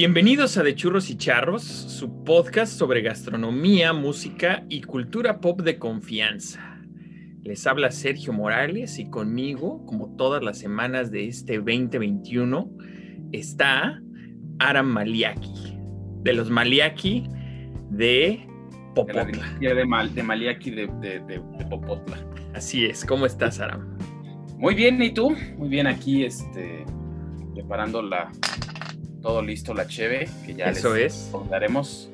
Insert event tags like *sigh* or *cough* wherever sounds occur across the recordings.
Bienvenidos a De Churros y Charros, su podcast sobre gastronomía, música y cultura pop de confianza. Les habla Sergio Morales y conmigo, como todas las semanas de este 2021, está Aram Maliaki, de los Maliaki de Popotla. De, de, Mal, de Maliaki de, de, Popotla. Así es, ¿cómo estás, Aram? Muy bien, ¿y tú? Muy bien aquí, este, preparando la, todo listo, la cheve, que ya Eso les es. daremos.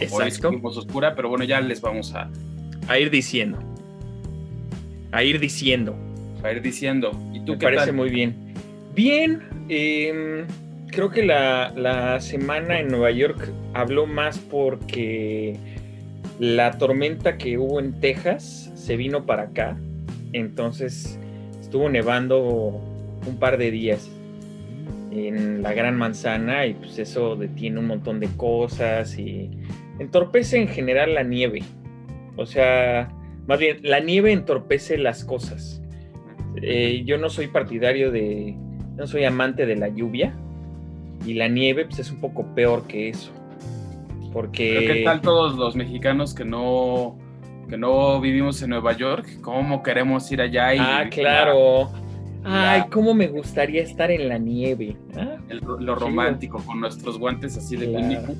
Exacto. Hoy oscura, pero bueno, ya les vamos a... A ir diciendo. A ir diciendo. A ir diciendo. ¿Y tú Me qué parece tal? muy bien. Bien, eh, creo que la, la semana en Nueva York habló más porque la tormenta que hubo en Texas se vino para acá. Entonces estuvo nevando un par de días en la Gran Manzana y pues eso detiene un montón de cosas y entorpece en general la nieve. O sea, más bien, la nieve entorpece las cosas. Eh, yo no soy partidario de, no soy amante de la lluvia y la nieve pues es un poco peor que eso. Porque... Pero ¿Qué tal todos los mexicanos que no, que no vivimos en Nueva York? ¿Cómo queremos ir allá? Y Ah, claro. Ay, cómo me gustaría estar en la nieve. ¿ah? El- lo romántico, con nuestros guantes así de Claro.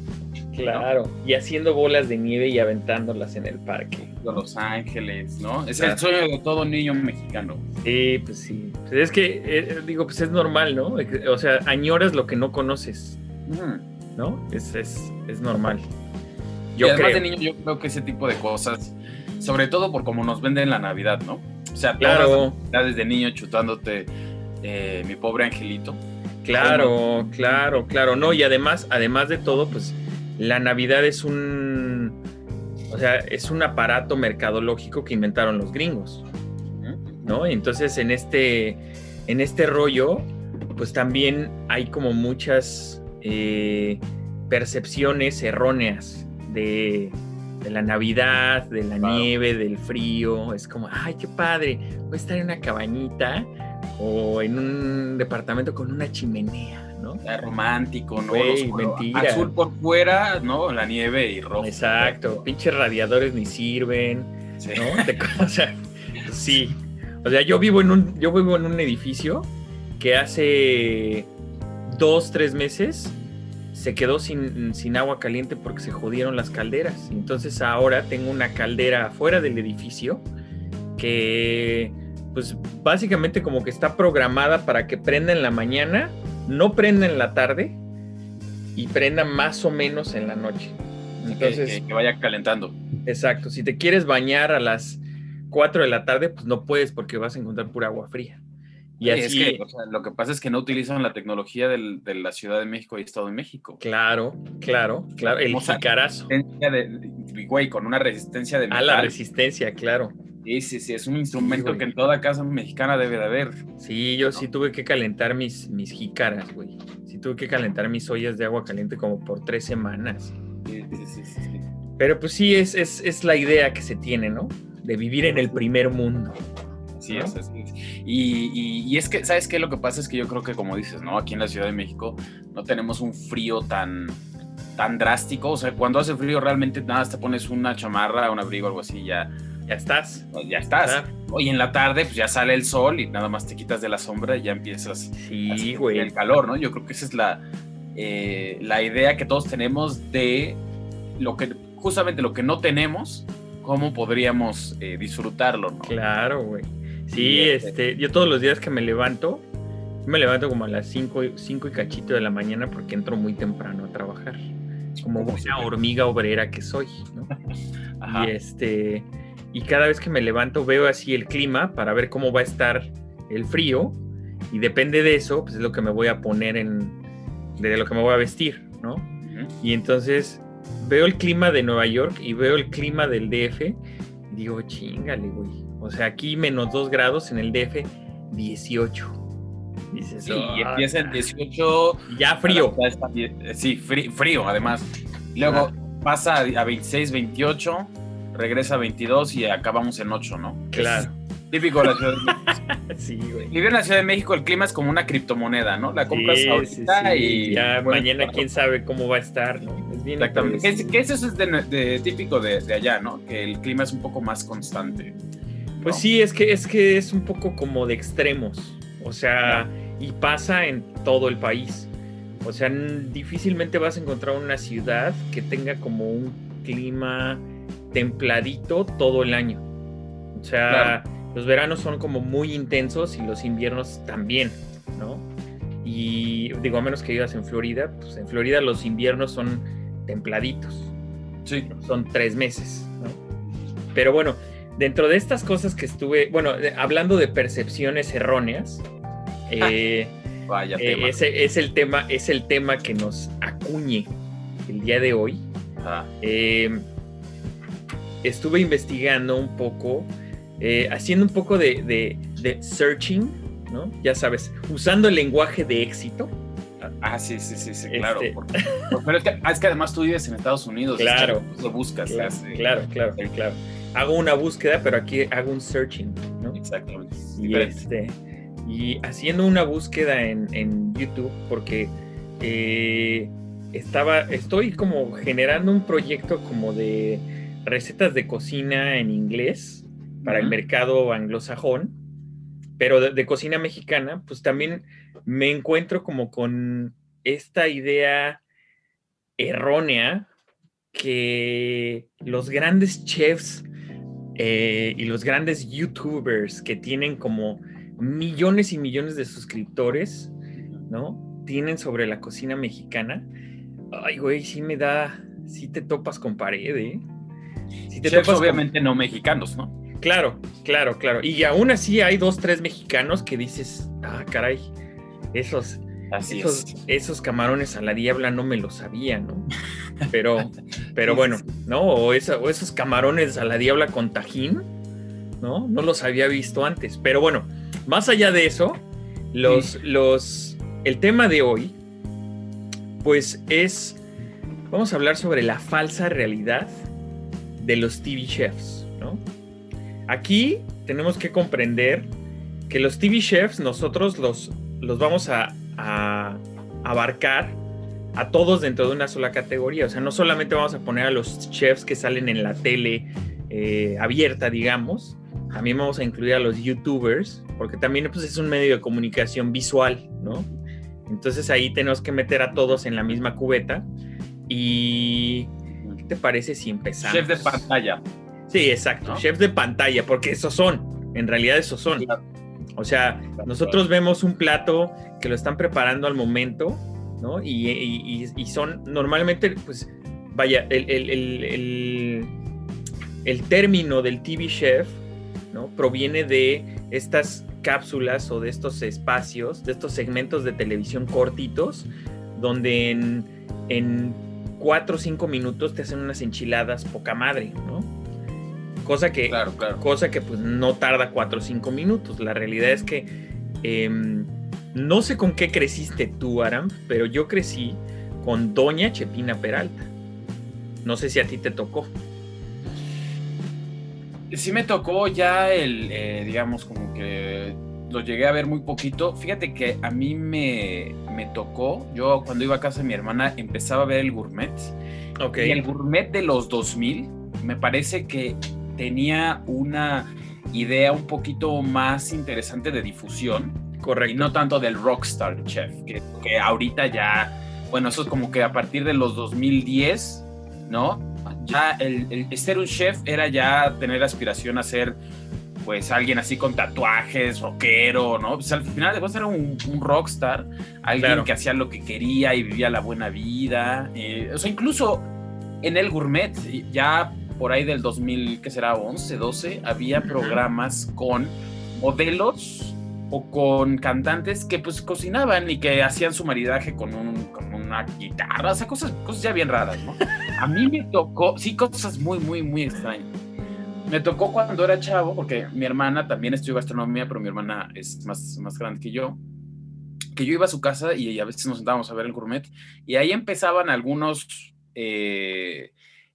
Claro. Y haciendo bolas de nieve y aventándolas en el parque. de Los Ángeles, ¿no? Es Claro. el sueño de todo niño mexicano. Sí, pues sí. Pues es que, eh, digo, pues es normal, ¿no? O sea, añoras lo que no conoces, ¿no? Es, es, es normal. Yo y además creo. de niño yo creo que ese tipo de cosas, sobre todo por cómo nos venden la Navidad, ¿no? O sea, Claro. todas las navidades de niño chutándote eh, mi pobre angelito. Claro, claro, claro. No, y además, además de todo, pues la Navidad es un. O sea, es un aparato mercadológico que inventaron los gringos. ¿no? Y entonces en este, en este rollo, pues también hay como muchas eh, percepciones erróneas de, de la Navidad, de la nieve, del frío. Es como, ay, qué padre, voy a estar en una cabañita o en un departamento con una chimenea, ¿no? Ya romántico, ¿no? Güey, Los- mentira. Azul por fuera, ¿no? La nieve y rojo. Exacto, pinches radiadores ni sirven. Sí. ¿no? *laughs* O sea, sí. O sea, yo vivo en un, yo vivo en un edificio que hace dos, tres meses se quedó sin, sin agua caliente porque se jodieron las calderas. Entonces ahora tengo una caldera afuera del edificio que, pues básicamente como que está programada para que prenda en la mañana, no prenda en la tarde y prenda más o menos en la noche. Que- Entonces, que, que vaya calentando. Exacto, si te quieres bañar a las 4 de la tarde, pues no puedes porque vas a encontrar pura agua fría. Y Sí, así, es que, o sea, lo que pasa es que no utilizan la tecnología del- de la Ciudad de México y Estado de México. claro, claro, claro, el jicarazo. Güey, con una resistencia de A la metal. resistencia, claro. Sí, sí, sí, es un instrumento que en toda casa mexicana debe de haber. Sí, yo ¿No? sí tuve que calentar mis, mis jícaras, güey. Sí tuve que calentar mis ollas de agua caliente como por tres semanas. Sí, sí, sí, sí, sí. Pero pues sí, es, es, es la idea que se tiene, ¿no? De vivir en el primer mundo. Así es, así es. Y, y- y es que, ¿sabes qué? Lo que pasa es que yo creo que, como dices, ¿no? Aquí en la Ciudad de México no tenemos un frío tan, tan drástico. O sea, cuando hace frío realmente nada, te pones una chamarra, un abrigo, algo así, ya, Ya estás. ya estás. Hoy en la tarde, pues ya sale el sol y nada más te quitas de la sombra y ya empiezas Sí, güey. el calor, ¿no? Yo creo que esa es la, eh, la idea que todos tenemos de lo que, justamente lo que no tenemos, cómo podríamos eh, disfrutarlo, ¿no? Claro, güey. Sí, este- yo todos los días que me levanto, me levanto como a las 5 y, cinco y cachito de la mañana porque entro muy temprano a trabajar. Como buena hormiga obrera que soy, ¿no? *laughs* Ajá. Y este, y cada vez que me levanto veo así el clima para ver cómo va a estar el frío y depende de eso, pues es lo que me voy a poner en, de lo que me voy a vestir, ¿no? Y entonces veo el clima de Nueva York y veo el clima del DF y digo, chingale, güey. O sea, aquí menos 2 grados en el DF, 18. Dices, Sí, y "Ah, empieza en 18. ya frío. Sí, frí- frío, además. Luego pasa a 26, 28, regresa a 22 y acabamos en 8, ¿no? Claro. Típico de la Ciudad de México. *laughs* sí, güey. Vivir en la Ciudad de México, el clima es como una criptomoneda, ¿no? La compras ahorita y. Ya mañana quién sabe cómo va a estar, ¿no? Es bien Exactamente. Que, eso es de, típico de, allá, ¿no? Que el clima es un poco más constante. Pues sí, es que, es que es un poco como de extremos. O sea, y pasa en todo el país. O sea, difícilmente vas a encontrar una ciudad que tenga como un clima templadito todo el año. O sea, los veranos son como muy intensos y los inviernos también, ¿no? Y digo, a menos que vivas en Florida, pues en Florida los inviernos son templaditos. Sí. Son tres meses, ¿no? Pero bueno, dentro de estas cosas que estuve, bueno, hablando de percepciones erróneas, eh, Vaya eh, ese es el tema, es el tema que nos acuñe el día de hoy. Eh, estuve investigando un poco eh, haciendo un poco de, searching, ¿no? Ya sabes, usando el lenguaje de éxito. Ah, sí, sí, sí, sí claro. Este pero ah, es que, además tú vives en Estados Unidos. Claro. lo buscas. Claro, claro, claro, Hago una búsqueda, pero aquí hago un searching, ¿no? Exactamente. Y, este, y haciendo una búsqueda en, YouTube, porque eh, estaba, estoy como generando un proyecto como de recetas de cocina en inglés para el mercado anglosajón, pero de, cocina mexicana, pues también me encuentro como con esta idea errónea que los grandes chefs eh, y los grandes youtubers que tienen como millones y millones de suscriptores, ¿no? Tienen sobre la cocina mexicana. Ay, güey, sí me da, sí te topas con pared, ¿eh? Sí te topas obviamente no mexicanos, ¿no? Claro, claro, claro. Y aún así hay dos, tres mexicanos que dices, ah, caray, esos, esos, camarones a la diabla no me lo sabía, ¿no? Pero, *laughs* pero bueno, ¿no? O, esos camarones a la diabla con tajín, ¿no? No los había visto antes. Pero bueno, más allá de eso, los, los, el tema de hoy, pues es, vamos a hablar sobre la falsa realidad de los TV chefs, ¿no? Aquí tenemos que comprender que los TV chefs nosotros los, los vamos a, abarcar a todos dentro de una sola categoría. O sea, no solamente vamos a poner a los chefs que salen en la tele eh, abierta, digamos, también vamos a incluir a los youtubers, porque también pues, es un medio de comunicación visual, ¿no? Entonces ahí tenemos que meter a todos en la misma cubeta. ¿Y qué te parece si empezamos? Chef de pantalla. Sí, exacto, chefs de pantalla, porque esos son, en realidad esos son. O sea, nosotros vemos un plato que lo están preparando al momento, ¿no? Y, son normalmente, pues, vaya, el, el, término del TV chef, ¿no? Proviene de estas cápsulas o de estos espacios, de estos segmentos de televisión cortitos, donde en, en cuatro o cinco minutos te hacen unas enchiladas poca madre, ¿no? Cosa que, Cosa que pues no tarda 4 o 5 minutos. La realidad es que em, no sé con qué creciste tú, Aram, pero yo crecí con Doña Chepina Peralta. No sé si a ti te tocó. Sí me tocó ya el, eh, digamos, como que lo llegué a ver muy poquito. Fíjate que a mí me, me, tocó, yo cuando iba a casa de mi hermana empezaba a ver el gourmet. Okay. Y el gourmet de los 2000 me parece que tenía una idea un poquito más interesante de difusión. Correcto. Y no tanto del rockstar chef, que, que ahorita ya, bueno, eso es como que a partir de los 2010, ¿no? Ya el, ser un chef era ya tener aspiración a ser pues alguien así con tatuajes, rockero, ¿no? Pues al final después era un, un rockstar, alguien que hacía lo que quería y vivía la buena vida. Eh, o sea, incluso en el gourmet ya por ahí del 2000, que será 11, 12, había programas con modelos o con cantantes que pues cocinaban y que hacían su maridaje con, un, con una guitarra, o sea, cosas, cosas ya bien raras, ¿no? A mí me tocó, sí, cosas muy, muy, muy extrañas. Me tocó cuando era chavo, porque mi hermana también estudió gastronomía, pero mi hermana es más, más grande que yo, que yo iba a su casa y a veces nos sentábamos a ver el gourmet, y ahí empezaban algunos... Eh,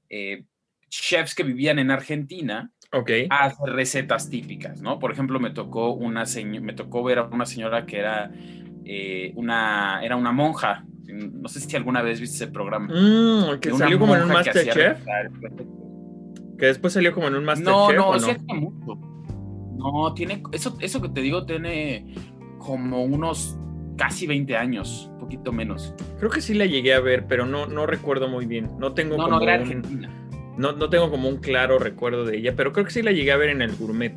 eh, chefs que vivían en Argentina Ok. a hacer recetas típicas, ¿no? Por ejemplo, me tocó, una me tocó ver a una señora que era, eh, una, era una monja. No sé si alguna vez viste ese programa. Mm, que salió como en un que Masterchef. Que después salió como en un Masterchef. No, no, ¿o hace mucho. No, tiene, eso, eso que te digo tiene como unos casi 20 años, un poquito menos. Creo que sí la llegué a ver, pero no, no recuerdo muy bien. No tengo No, como no, era un- argentina. No, no tengo como un claro recuerdo de ella, pero creo que sí la llegué a ver en el gourmet.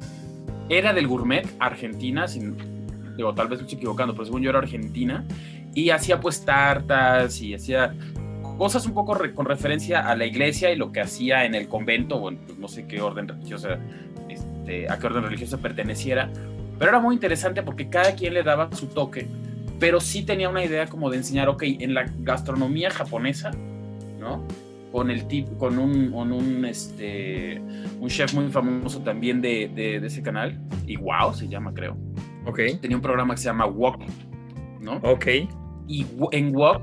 Era del gourmet, Argentina, digo, tal vez me estoy equivocando, pero según yo era argentina, y hacía pues tartas y hacía cosas un poco con referencia a la iglesia y lo que hacía en el convento, o en, pues, no sé qué orden religiosa, este, a qué orden religiosa perteneciera, pero era muy interesante porque cada quien le daba su toque, pero sí tenía una idea como de enseñar, ok, en la gastronomía japonesa, ¿no? Con el tip, con un, con un, este, un chef muy famoso también de, de- de ese canal, y wow, se llama creo. Ok. Tenía un programa que se llama Wok, ¿no? Ok. Y en Wok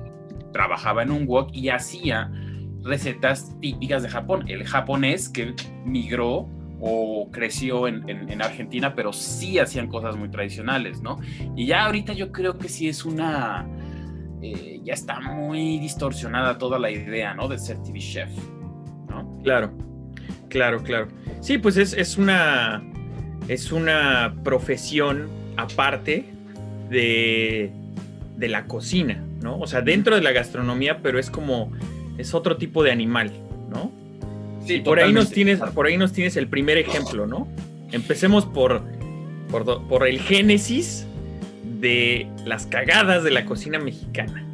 trabajaba en un Wok y hacía recetas típicas de Japón. El japonés que migró o creció en, en- en Argentina, pero sí hacían cosas muy tradicionales, ¿no? Y ya ahorita yo creo que sí es una... eh, ya está muy distorsionada toda la idea, ¿no? De ser TV chef, ¿no? Claro. Claro, claro. Sí, pues es, es una. Es una profesión aparte de, de la cocina, ¿no? O sea, dentro de la gastronomía, pero es como. Es otro tipo de animal, ¿no? Sí, por ahí nos tienes, por ahí nos tienes el primer ejemplo, ¿no? Empecemos por, por, por el génesis de las cagadas de la cocina mexicana.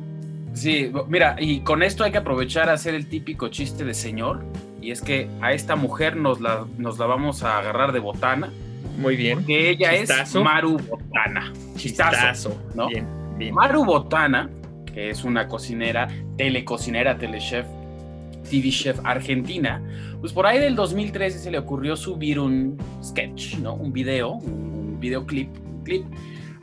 Sí, mira, y con esto hay que aprovechar a hacer el típico chiste de señor, y es que a esta mujer nos la, nos la vamos a agarrar de botana, Muy bien. que ella Chistazo. es Maru Botana. Chistazo. Chistazo. ¿no? Bien, bien. Maru Botana, que es una cocinera, telecocinera, telechef, TV chef argentina, pues por ahí del 2013 se le ocurrió subir un sketch, ¿no? Un video, un videoclip, un clip,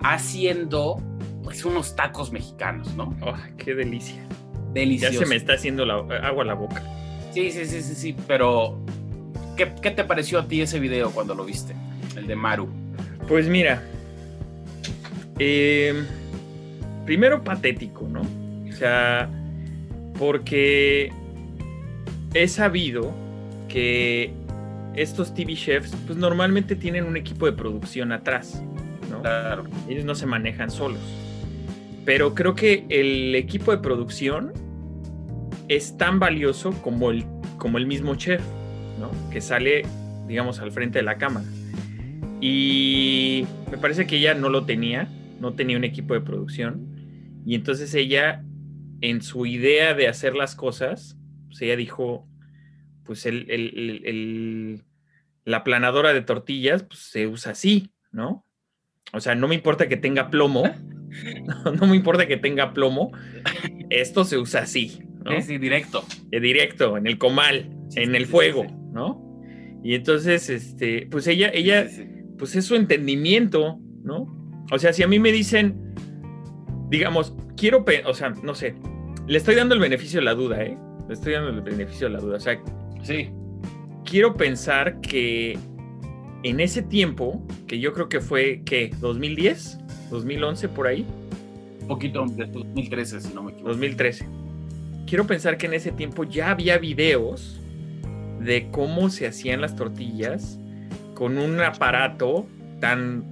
haciendo pues unos tacos mexicanos, ¿no? Oh, qué delicia. Ya Deliciosos. se me está haciendo la, agua a la boca. Sí, sí, sí, sí, sí, pero ¿qué, qué te pareció a ti ese video cuando lo viste? El de Maru. Pues mira, eh, primero patético, ¿no? O sea, porque he sabido que estos TV chefs, pues normalmente tienen un equipo de producción atrás, Claro. Ellos no se manejan solos. Pero creo que el equipo de producción es tan valioso como el, mismo chef, ¿no? Que sale, digamos, al frente de la cámara. Y me parece que ella no lo tenía, no tenía un equipo de producción. Y entonces ella, en su idea de hacer las cosas, pues ella dijo, pues el- la planadora de tortillas pues, se usa así, ¿no? O sea, no me importa que tenga plomo, no, *laughs* no me importa que tenga plomo, esto se usa así, ¿no? Sí, sí, directo. de directo, en el comal, Sí, en el fuego. ¿no? Y entonces, este, pues ella, ella, pues es su entendimiento, ¿no? O sea, si a mí me dicen, digamos, quiero, o sea, no sé, le estoy dando el beneficio de la duda, ¿eh? Le estoy dando el beneficio de la duda. O sea, Sí, quiero pensar que en ese tiempo, que yo creo que fue, ¿qué? ¿2010? ¿2011 por ahí? un poquito de 2013, si no me equivoco. 2013. Quiero pensar que en ese tiempo ya había videos de cómo se hacían las tortillas con un aparato tan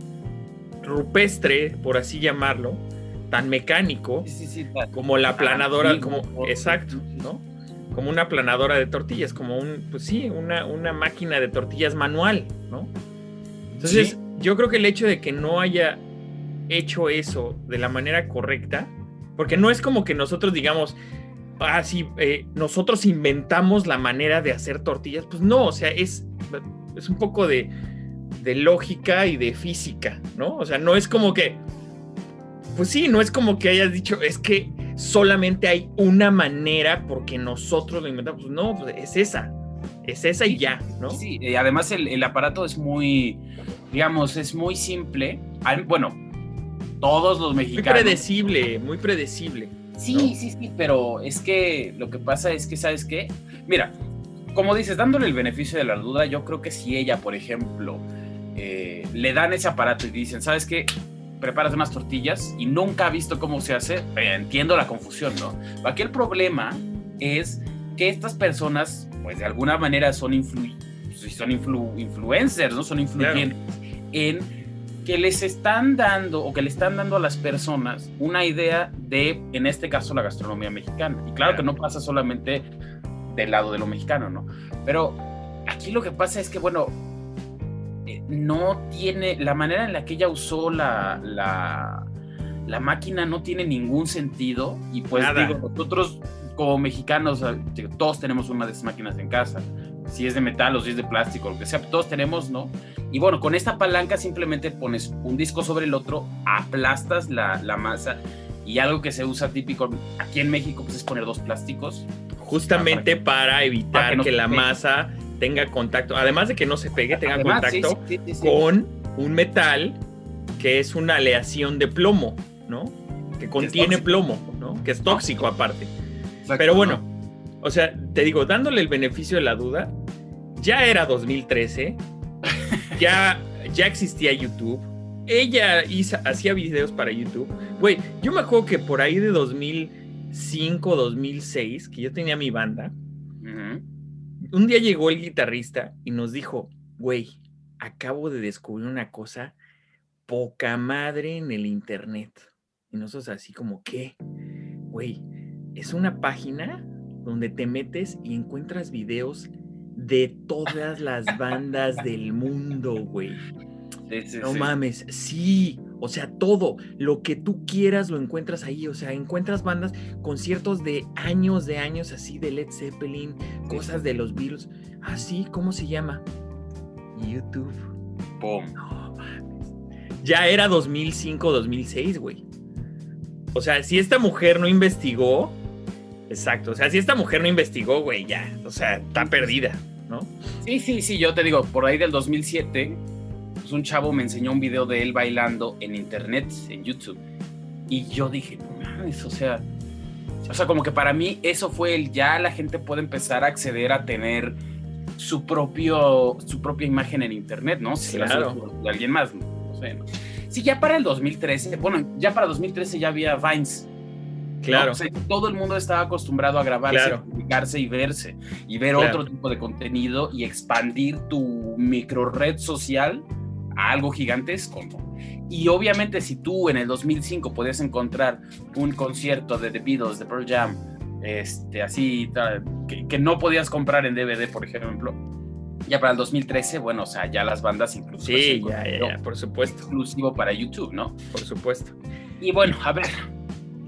rupestre, por así llamarlo, tan mecánico, Sí, sí, sí. ta- como la planadora, antiguo, como exacto. ¿no? Como una planadora de tortillas, como un, pues sí, una, una máquina de tortillas manual, ¿no? Entonces, Sí. yo creo que el hecho de que no haya hecho eso de la manera correcta, porque no es como que nosotros digamos, ah, sí, eh, nosotros inventamos la manera de hacer tortillas, pues no, o sea, es, es un poco de, de lógica y de física, ¿no? O sea, no es como que, pues sí, no es como que hayas dicho, es que solamente hay una manera porque nosotros lo inventamos, Pues no, pues es esa, es esa y ya, ¿no? Sí, y además el, el aparato es muy, digamos, es muy simple. Bueno, todos los Muy mexicanos. predecible, muy predecible. Sí, ¿no? sí, sí, pero es que lo que pasa es que, ¿sabes qué? Mira, como dices, dándole el beneficio de la duda, yo creo que si ella, por ejemplo, eh, le dan ese aparato y dicen, ¿sabes qué? Preparas unas tortillas y nunca ha visto cómo se hace, eh, entiendo la confusión, ¿no? Aquí el problema es que estas personas, pues de alguna manera son, influ son influencers, ¿no? Son influyentes en que les están dando o que le están dando a las personas una idea de, en este caso, la gastronomía mexicana. Y claro que no pasa solamente del lado de lo mexicano, ¿no? Pero aquí lo que pasa es que, bueno, no tiene, la manera en la que ella usó la, la, la máquina no tiene ningún sentido y pues digo, nosotros como mexicanos, todos tenemos una de esas máquinas en casa, si es de metal o si es de plástico, lo que sea, todos tenemos, ¿no? Y bueno, con esta palanca simplemente pones un disco sobre el otro, aplastas la, la masa y algo que se usa típico aquí en México pues es poner dos plásticos. Justamente para, evitar que, la masa tenga contacto, además de que no se pegue, tenga contacto con un metal que es una aleación de plomo, ¿no? Que contiene plomo, ¿no? Que es tóxico aparte. Pero bueno, o sea, te digo, dándole el beneficio de la duda, ya era 2013, ya, ya existía YouTube, ella hacía videos para YouTube. Güey, yo me acuerdo que por ahí de 2005, 2006, que yo tenía mi banda, un día llegó el guitarrista y nos dijo, güey, acabo de descubrir una cosa poca madre en el internet. Y nosotros así como, ¿qué? Güey, es una página donde te metes y encuentras videos de todas las bandas del mundo, güey. no mames, sí, o sea, todo, lo que tú quieras lo encuentras ahí, o sea, encuentras bandas, conciertos de años, de años así, de Led Zeppelin, cosas de los Beatles. Ah, sí, ¿cómo se llama? YouTube. No mames. Ya era 2005, 2006, güey. O sea, si esta mujer no investigó, exacto, o sea, si esta mujer no investigó, güey, ya, o sea, está perdida, ¿no? Sí, sí, sí, yo te digo, por ahí del 2007, pues un chavo me enseñó un video de él bailando en internet, en YouTube, y yo dije, mames, o sea, o sea, como que para mí eso fue el ya la gente puede empezar a acceder a tener su propio su propia imagen en internet, ¿no? Si claro. de alguien más, no. Sí, ya para el 2013, bueno, ya para 2013 ya había Vines. Claro. todo el mundo estaba acostumbrado a grabarse, publicarse y verse, y ver otro tipo de contenido y expandir tu micro red social a algo gigantesco. Y obviamente si tú en el 2005 podías encontrar un concierto de The Beatles, de Pearl Jam, este, así, que, que no podías comprar en DVD, por ejemplo, ya para el 2013, bueno, o sea, ya las bandas incluso. Sí, ya, ya, por supuesto. Exclusivo para YouTube, ¿no? Por supuesto. Y bueno, a ver.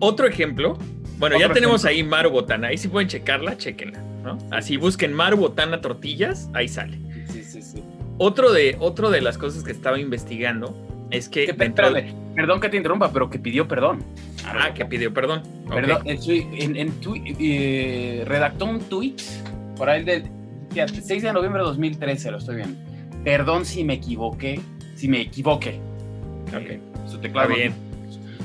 Otro ejemplo. Bueno, ya tenemos ahí Maru Botana. Ahí si pueden checarla, chequenla, ¿no? Así busquen Maru Botana Tortillas, ahí sale. Sí, sí, sí. Otro de, otro de las cosas que estaba investigando es que. Perdón que te interrumpa, pero que pidió perdón. Ah, que pidió perdón. Perdón, en, en, eh, redactó un tweet por ahí del 6 de noviembre de 2013, lo estoy viendo. Perdón si me equivoqué, si me equivoqué. Ok, su teclado. bien.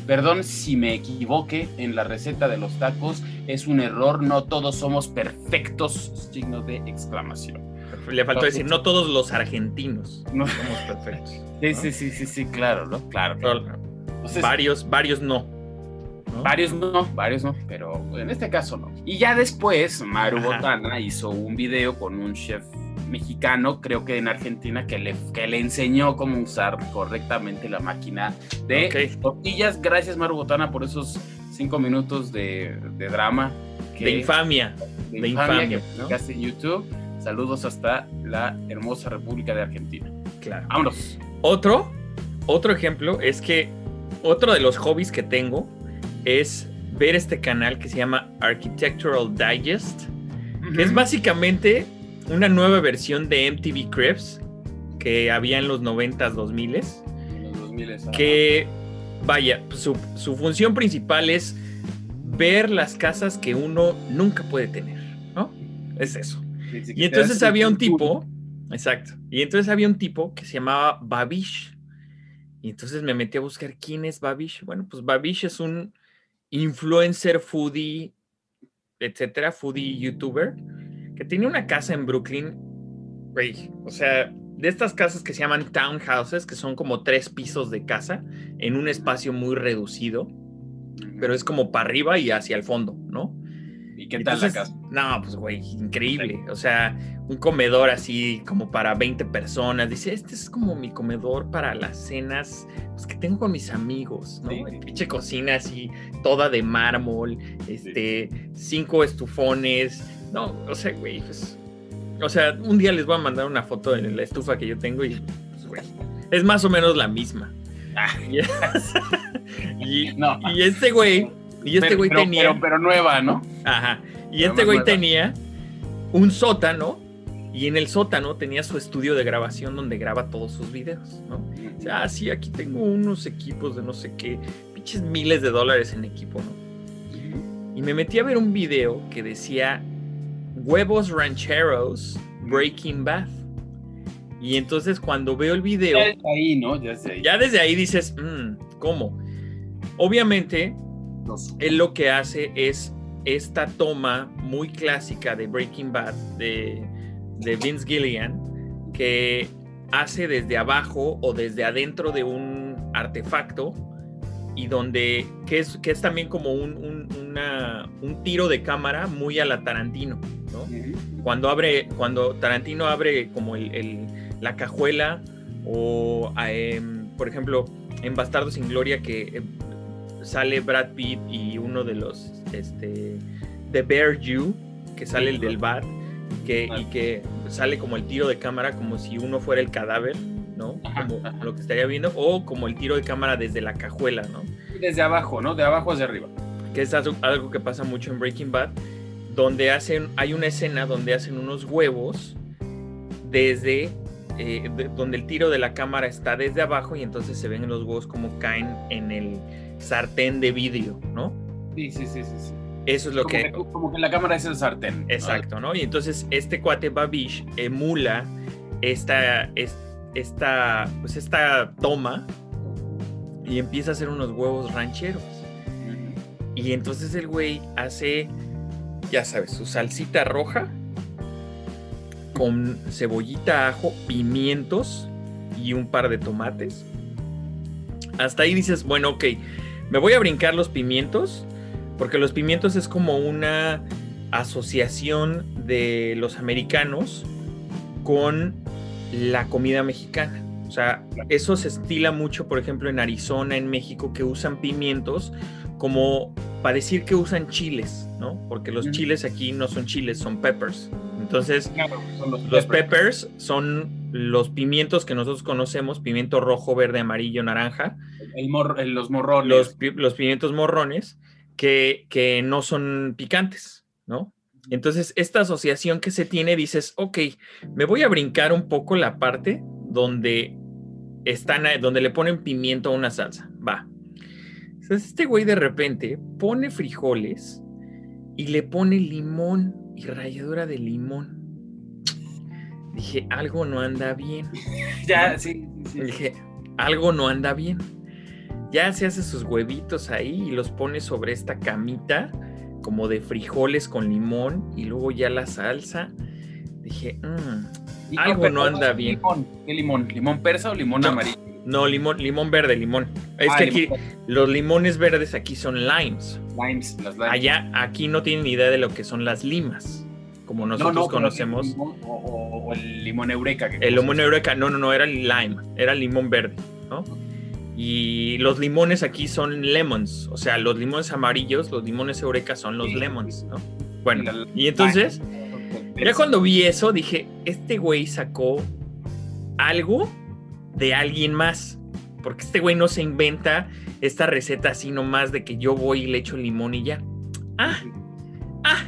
Perdón si me equivoqué en la receta de los tacos, es un error, no todos somos perfectos, signo de exclamación. Le faltó decir, no todos los argentinos *laughs* no somos perfectos. Sí, sí, sí, sí, sí, claro, ¿no? Claro. varios, varios no. Varios no, varios no, pero en este caso no. Y ya después, Maru Botana hizo un video con un chef mexicano, creo que en Argentina, que le, que le enseñó cómo usar correctamente la máquina de tortillas. Gracias, Maru Botana, por esos cinco minutos de, drama. de infamia. De, infamia, que en YouTube. Saludos hasta la hermosa República de Argentina. Claro. Vámonos. Otro, otro ejemplo es que otro de los hobbies que tengo es ver este canal que se llama Architectural Digest, que es básicamente una nueva versión de MTV Cribs que había en los 90s, 2000s. Que, vaya, su, su, función principal es ver las casas que uno nunca puede tener, ¿no? Es eso. Y entonces había un tipo, exacto, y entonces había un tipo que se llamaba Babish. Y entonces me metí a buscar quién es Babish. Bueno, pues Babish es un influencer, foodie, etcétera, foodie youtuber, que tenía una casa en Brooklyn, güey, o sea, de estas casas que se llaman townhouses, que son como tres pisos de casa en un espacio muy reducido, pero es como para arriba y hacia el fondo, ¿no? ¿Y qué tal la casa? No, pues güey, increíble. O sea, un comedor así como para 20 personas. Dice, este es como mi comedor para las cenas pues, que tengo con mis amigos, ¿no? Pinche cocina así, toda de mármol, este, cinco estufones. No, o sea, güey, pues, o sea, un día les voy a mandar una foto de la estufa que yo tengo y, pues, güey, es más o menos la misma. Ah. *laughs* y, *laughs* y este güey y este güey tenía. Pero, nueva, ¿no? Ajá. Y este güey tenía un sótano y en el sótano tenía su estudio de grabación donde graba todos sus videos, ¿no? O sea, ah, sí, aquí tengo unos equipos de no sé qué, pinches miles de dólares en equipo, ¿no? Y me metí a ver un video que decía huevos rancheros Breaking Bad. Y entonces cuando veo el video... Ya desde ahí, ¿no? Ya desde ahí. Ya desde ahí dices, mm, ¿cómo? Obviamente él lo que hace es esta toma muy clásica de Breaking Bad de, Vince Gillian, que hace desde abajo o desde adentro de un artefacto y donde, que es, que es también como un, un, tiro de cámara muy a la Tarantino, Cuando abre, cuando Tarantino abre como el, la cajuela o, em, por ejemplo, en Bastardo sin Gloria que em, sale Brad Pitt y uno de los, este, The Bear You, que sale el del bar, que, y que sale como el tiro de cámara, como si uno fuera el cadáver, ¿no? Como lo que estaría viendo, o como el tiro de cámara desde la cajuela, ¿no? Desde abajo, ¿no? De abajo hacia arriba. Que es algo que pasa mucho en Breaking Bad, donde hacen, hay una escena donde hacen unos huevos desde eh, donde el tiro de la cámara está desde abajo y entonces se ven los huevos como caen en el sartén de vidrio, ¿no? Sí, sí, sí, sí. Eso es lo que... Como que la cámara es el sartén. Exacto, ¿no? Y entonces este cuate Babish emula esta, esta, pues esta toma y empieza a hacer unos huevos rancheros. Y entonces el güey hace, ya sabes, su salsita roja con cebollita, ajo, pimientos y un par de tomates. Hasta ahí dices, bueno, ok, me voy a brincar los pimientos, porque los pimientos es como una asociación de los americanos con la comida mexicana. O sea, eso se estila mucho, por ejemplo, en Arizona, en México, que usan pimientos como para decir que usan chiles, ¿no? Porque los chiles aquí no son chiles, son peppers. Entonces, los, peppers. son los pimientos que nosotros conocemos, pimiento rojo, verde, amarillo, naranja. los morrones. Los, pimientos morrones que, que, no son picantes, ¿no? Entonces, esta asociación que se tiene, dices, ok, me voy a brincar un poco la parte donde están, donde le ponen pimiento a una salsa. Va. Entonces, este güey de repente pone frijoles y le pone limón y ralladura de limón. Dije, algo no anda bien. *laughs* ya, sí, Dije, algo no anda bien. Ya se hace sus huevitos ahí y los pone sobre esta camita como de frijoles con limón y luego ya la salsa. Dije, mmm, algo no anda bien. Limón. ¿Qué limón? ¿Limón persa o limón amarillo? No, limón, limón verde, limón. Es ah, que aquí los limones verdes aquí son limes. Limes, las limes. Allá, aquí no tienen ni idea de lo que son las limas, como nosotros conocemos. o, el limón eureka. el limón eureka, no, no, no, era el lime, era limón verde, ¿no? Y los limones aquí son lemons, o sea, los limones amarillos, los limones eureka son los lemons, ¿no? Bueno, y entonces, ya cuando vi eso, dije, este güey sacó algo de alguien más. Porque este güey no se inventa esta receta así nomás de que yo voy y le echo limón y ya. Ah, ah.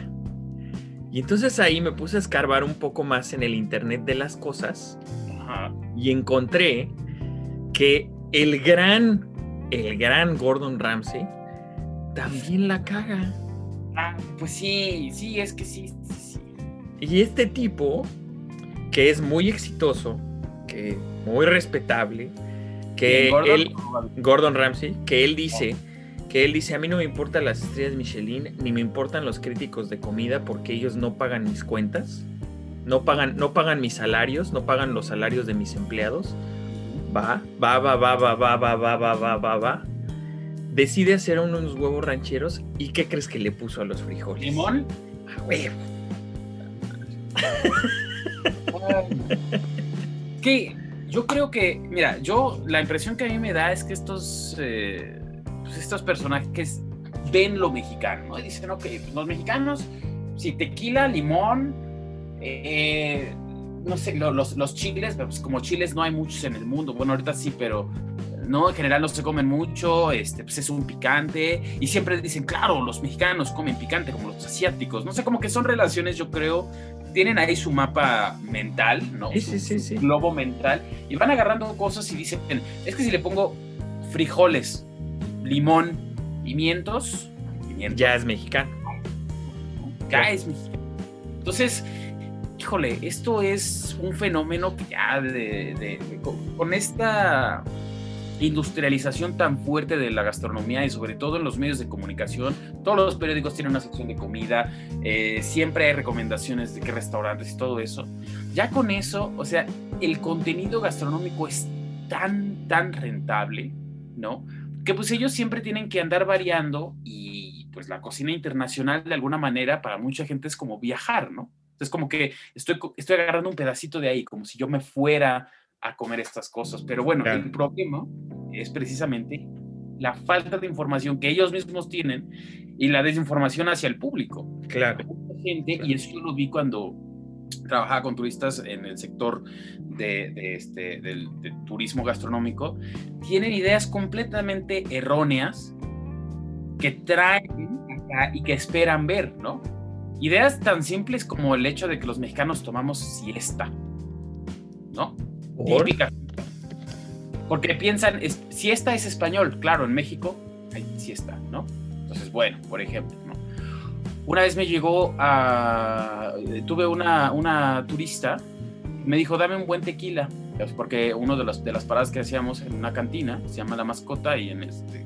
Y entonces ahí me puse a escarbar un poco más en el Internet de las cosas. Y encontré que el gran, el gran Gordon Ramsay también la caga. Ah, pues sí, sí, es que sí, sí. Y este tipo, que es muy exitoso, que muy respetable, que Gordon, él, Gordon Ramsay, que él dice que él dice, a mí no me importan las estrellas Michelin, ni me importan los críticos de comida porque ellos no pagan mis cuentas, no pagan, no pagan mis salarios, no pagan los salarios de mis empleados. Va, va, va, va, va, va, va, va, va, va, va, va. Decide hacer unos huevos rancheros y ¿qué crees que le puso a los frijoles? ¿Limón? A huevo. que yo creo que, mira, yo la impresión que a mí me da es que estos, eh, pues estos personajes ven lo mexicano, ¿no? Y dicen, ok, pues los mexicanos, si tequila, limón, eh, no sé, los, los chiles, pues como chiles no hay muchos en el mundo, bueno, ahorita sí, pero ¿no? En general no se comen mucho, este, pues es un picante, y siempre dicen, claro, los mexicanos comen picante como los asiáticos, no sé, como que son relaciones, yo creo, tienen ahí su mapa mental, ¿no? Sí, sí, sí, globo mental, y van agarrando cosas y dicen, es que si le pongo frijoles, limón, pimientos, pimientos Ya es mexicano. ya es mexicano. Entonces, híjole, esto es un fenómeno que ya de, de- de- con, con esta industrialización tan fuerte de la gastronomía y sobre todo en los medios de comunicación, todos los periódicos tienen una sección de comida, eh, siempre hay recomendaciones de qué restaurantes y todo eso. Ya con eso, o sea, el contenido gastronómico es tan, tan rentable, ¿no? Que pues ellos siempre tienen que andar variando y pues la cocina internacional de alguna manera para mucha gente es como viajar, ¿no? Es como que estoy, estoy agarrando un pedacito de ahí, como si yo me fuera a comer estas cosas. Pero bueno, Claro. el problema es precisamente la falta de información que ellos mismos tienen y la desinformación hacia el público. Claro. Mucha gente, y eso yo lo vi cuando trabajaba con turistas en el sector de, de este, del, del turismo gastronómico, tienen ideas completamente erróneas que traen acá y que esperan ver, ¿no? Ideas tan simples como el hecho de que los mexicanos tomamos siesta, ¿no? ¿Por? Típica. Porque piensan, es, siesta es español, claro, en México hay siesta, ¿no? Entonces, bueno, por ejemplo, ¿no? Una vez me llegó a... Tuve una, una turista, me dijo, dame un buen tequila, pues, porque uno de, los, de las paradas que hacíamos en una cantina, se llama La Mascota, y en este,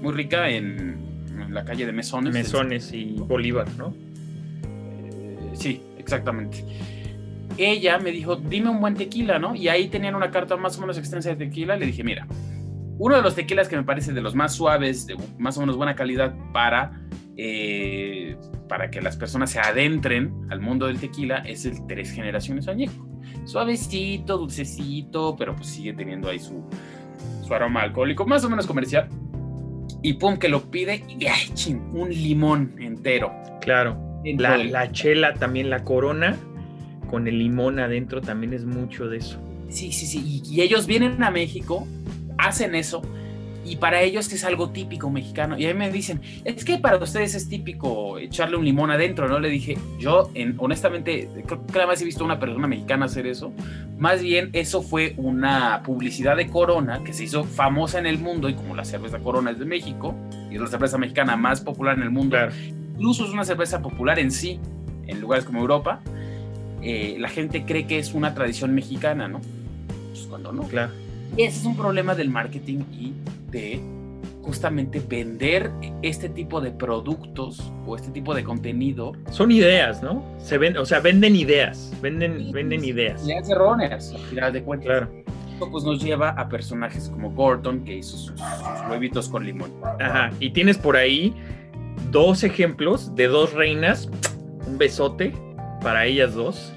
muy rica en, en la calle de Mesones. Mesones y Bolívar, ¿no? Eh, sí, exactamente. Ella me dijo, dime un buen tequila, ¿no? Y ahí tenían una carta más o menos extensa de tequila. Le dije, mira, uno de los tequilas que me parece de los más suaves, de más o menos buena calidad para, eh, para que las personas se adentren al mundo del tequila, es el Tres Generaciones Añejo. Suavecito, dulcecito, pero pues sigue teniendo ahí su, su aroma alcohólico, más o menos comercial. Y pum, que lo pide y ¡ay, chin! un limón entero. Claro. La, la chela también, la corona, con el limón adentro también es mucho de eso. Sí, sí, sí. Y, y ellos vienen a México, hacen eso, y para ellos es algo típico mexicano. Y a mí me dicen, es que para ustedes es típico echarle un limón adentro, ¿no? Le dije, yo, en, honestamente, creo que nada más he visto a una persona mexicana hacer eso. Más bien, eso fue una publicidad de Corona que se hizo famosa en el mundo, y como la cerveza Corona es de México, y es la cerveza mexicana más popular en el mundo, Claro. incluso es una cerveza popular en sí, en lugares como Europa, eh, la gente cree que es una tradición mexicana, ¿no? Pues cuando no. Claro. Y ese es un problema del marketing y de justamente vender este tipo de productos o este tipo de contenido. Son ideas, ¿no? Se ven, o sea, venden ideas, venden, venden ideas. Ideas erróneas, al final de cuentas. Claro. Esto pues nos lleva a personajes como Gordon, que hizo sus, sus huevitos con limón. Ajá. Y tienes por ahí dos ejemplos de dos reinas, un besote para ellas dos,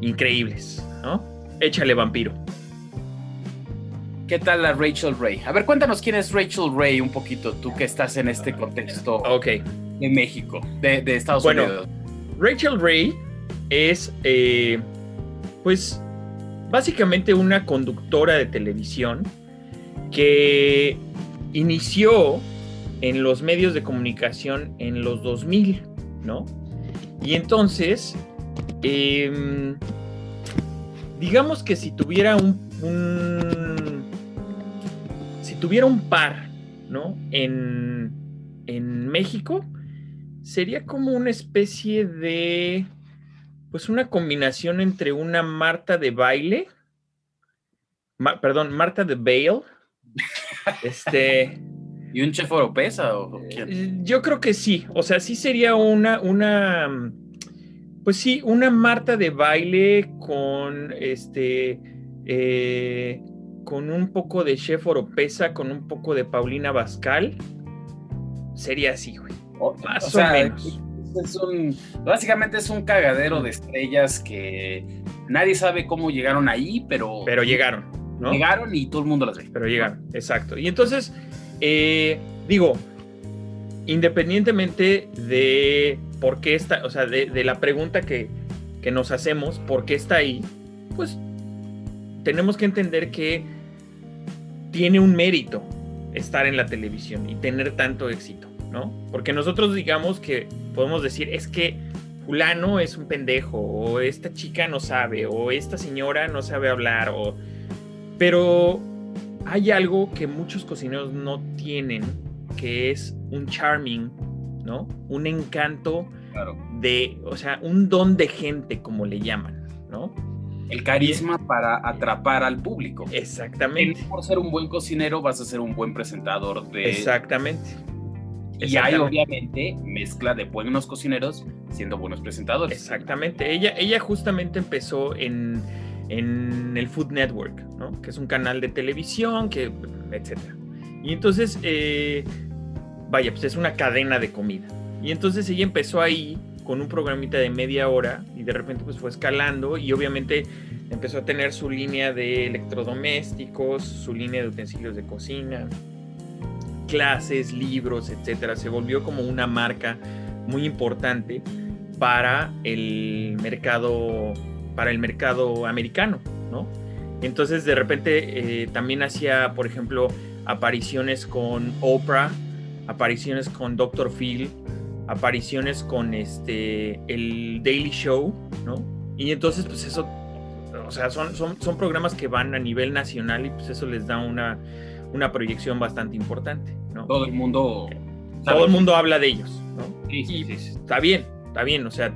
increíbles, ¿no? Échale vampiro. ¿Qué tal la Rachel Ray? A ver, cuéntanos quién es Rachel Ray un poquito, tú que estás en este contexto Ok. de México, de, de Estados Bueno. Unidos. Rachel Ray es, eh, pues, básicamente una conductora de televisión que inició en los medios de comunicación en los 2000, ¿no? Y entonces, em, digamos que si tuviera un, si tuviera un par, ¿no? En, en México, sería como una especie de, pues una combinación entre una Marta de baile, perdón, Marta de Bale, este, ¿Y un chef oropesa o quién? Yo creo que sí. O sea, sí sería una, una, pues sí, una Marta de baile con este, eh, con un poco de chef oropesa, con un poco de Paulina Bascal. Sería así, güey. Más o, menos. Es un, básicamente es un cagadero de estrellas que nadie sabe cómo llegaron ahí, pero... Pero llegaron, ¿no? Llegaron y todo el mundo las ve. Pero llegaron, exacto. Y entonces, eh, digo, independientemente de por qué está, o sea, de, la pregunta que, que nos hacemos, por qué está ahí, pues tenemos que entender que tiene un mérito estar en la televisión y tener tanto éxito, ¿no? Porque nosotros digamos que podemos decir, es que fulano es un pendejo, o esta chica no sabe, o esta señora no sabe hablar, o... Pero hay algo que muchos cocineros no tienen, que es un charming, ¿no? Un encanto de, o sea, un don de gente, como le llaman, ¿no? El carisma para atrapar al público. Exactamente. por ser un buen cocinero vas a ser un buen presentador de... Exactamente. Y hay obviamente mezcla de buenos cocineros siendo buenos presentadores. Exactamente. Ella, ella justamente empezó en, en el Food Network, ¿no? Que es un canal de televisión, que, etc. Y entonces, eh, vaya, pues es una cadena de comida. Y entonces ella empezó ahí con un programita de media hora y de repente pues fue escalando y obviamente empezó a tener su línea de electrodomésticos, su línea de utensilios de cocina, clases, libros, etcétera. Se volvió como una marca muy importante para el mercado, para el mercado americano, ¿no? Entonces de repente eh, también hacía, por ejemplo, apariciones con Oprah, apariciones con Dr. Phil, apariciones con este el Daily Show, ¿no? Y entonces, pues eso, o sea, son, son, son programas que van a nivel nacional y pues eso les da una, una proyección bastante importante, ¿no? Todo el mundo... Todo el mundo habla de ellos, ¿no? Sí, sí, sí, Está bien, está bien, o sea,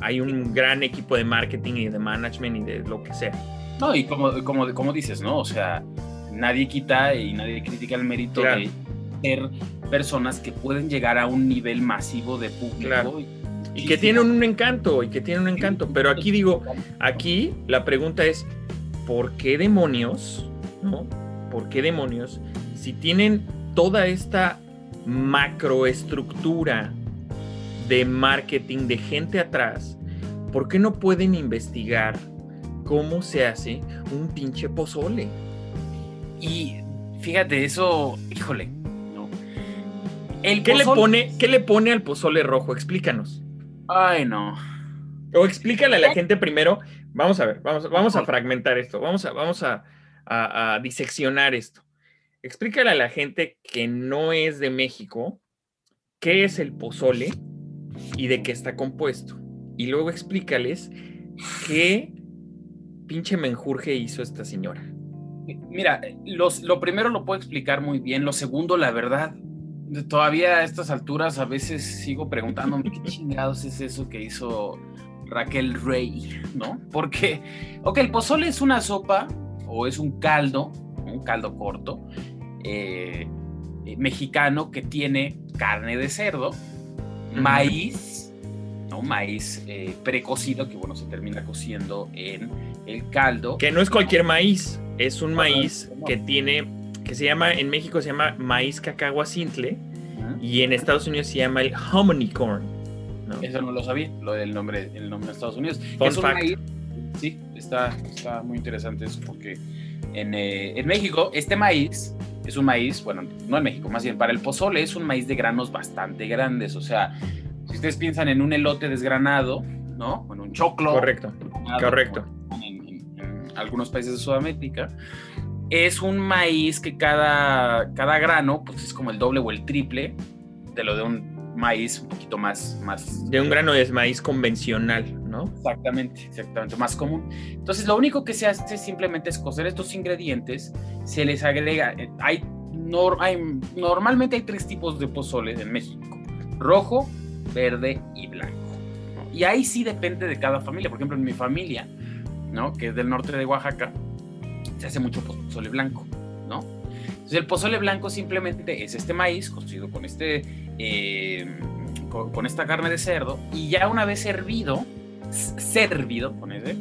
hay un gran equipo de marketing y de management y de lo que sea. No, y como, como, como dices, ¿no? O sea, nadie quita y nadie critica el mérito de ser personas que pueden llegar a un nivel masivo de público. Y, y que tienen un encanto, y que tienen un encanto. Pero aquí digo, aquí la pregunta es, ¿por qué demonios, no? ¿por qué demonios? Si tienen toda esta macroestructura de marketing, de gente atrás, ¿por qué no pueden investigar cómo se hace un pinche pozole? Y fíjate, eso, híjole, no. El ¿Qué, le pone, ¿Qué le pone al pozole rojo? Explícanos. Ay, no. O explícale a la gente primero. Vamos a ver, vamos, vamos a fragmentar esto. Vamos a, vamos a, a, diseccionar esto. Explícale a la gente que no es de México qué es el pozole y de qué está compuesto. Y luego explícales qué pinche menjurje hizo esta señora. Mira, los, lo primero lo puedo explicar muy bien. Lo segundo, la verdad, todavía a estas alturas a veces sigo preguntándome qué *laughs* chingados es eso que hizo Raquel Rey, ¿no? Porque, ok, el pozole es una sopa o es un caldo, un caldo corto, eh, eh, mexicano que tiene carne de cerdo, maíz, ¿no? maíz eh, precocido que bueno se termina cociendo en el caldo. Que no es cualquier maíz, es un maíz que tiene, que se llama, en México se llama maíz cacahuacintle y en Estados Unidos se llama el hominy corn. Eso no lo sabía, lo del nombre, el nombre de Estados Unidos. Sí, está, está muy interesante eso porque en, eh, en, México este maíz es un maíz, bueno, no en México, más bien para el pozole es un maíz de granos bastante grandes. O sea, si ustedes piensan en un elote desgranado, ¿no? En un choclo. Correcto, correcto. En, algunos países de Sudamérica, es un maíz que cada, cada grano pues es como el doble o el triple de lo de un maíz un poquito más, más... De un grano de maíz convencional, ¿no? Exactamente, exactamente, más común. Entonces lo único que se hace simplemente es cocer estos ingredientes, se les agrega, eh, hay, normalmente hay tres tipos de pozole en México, rojo, verde y blanco. Y ahí sí depende de cada familia, por ejemplo en mi familia, ¿no? Que es del norte de Oaxaca, se hace mucho pozole blanco, ¿no? Entonces el pozole blanco simplemente es este maíz cocido con este eh, con, esta carne de cerdo y ya una vez servido, servido con ese,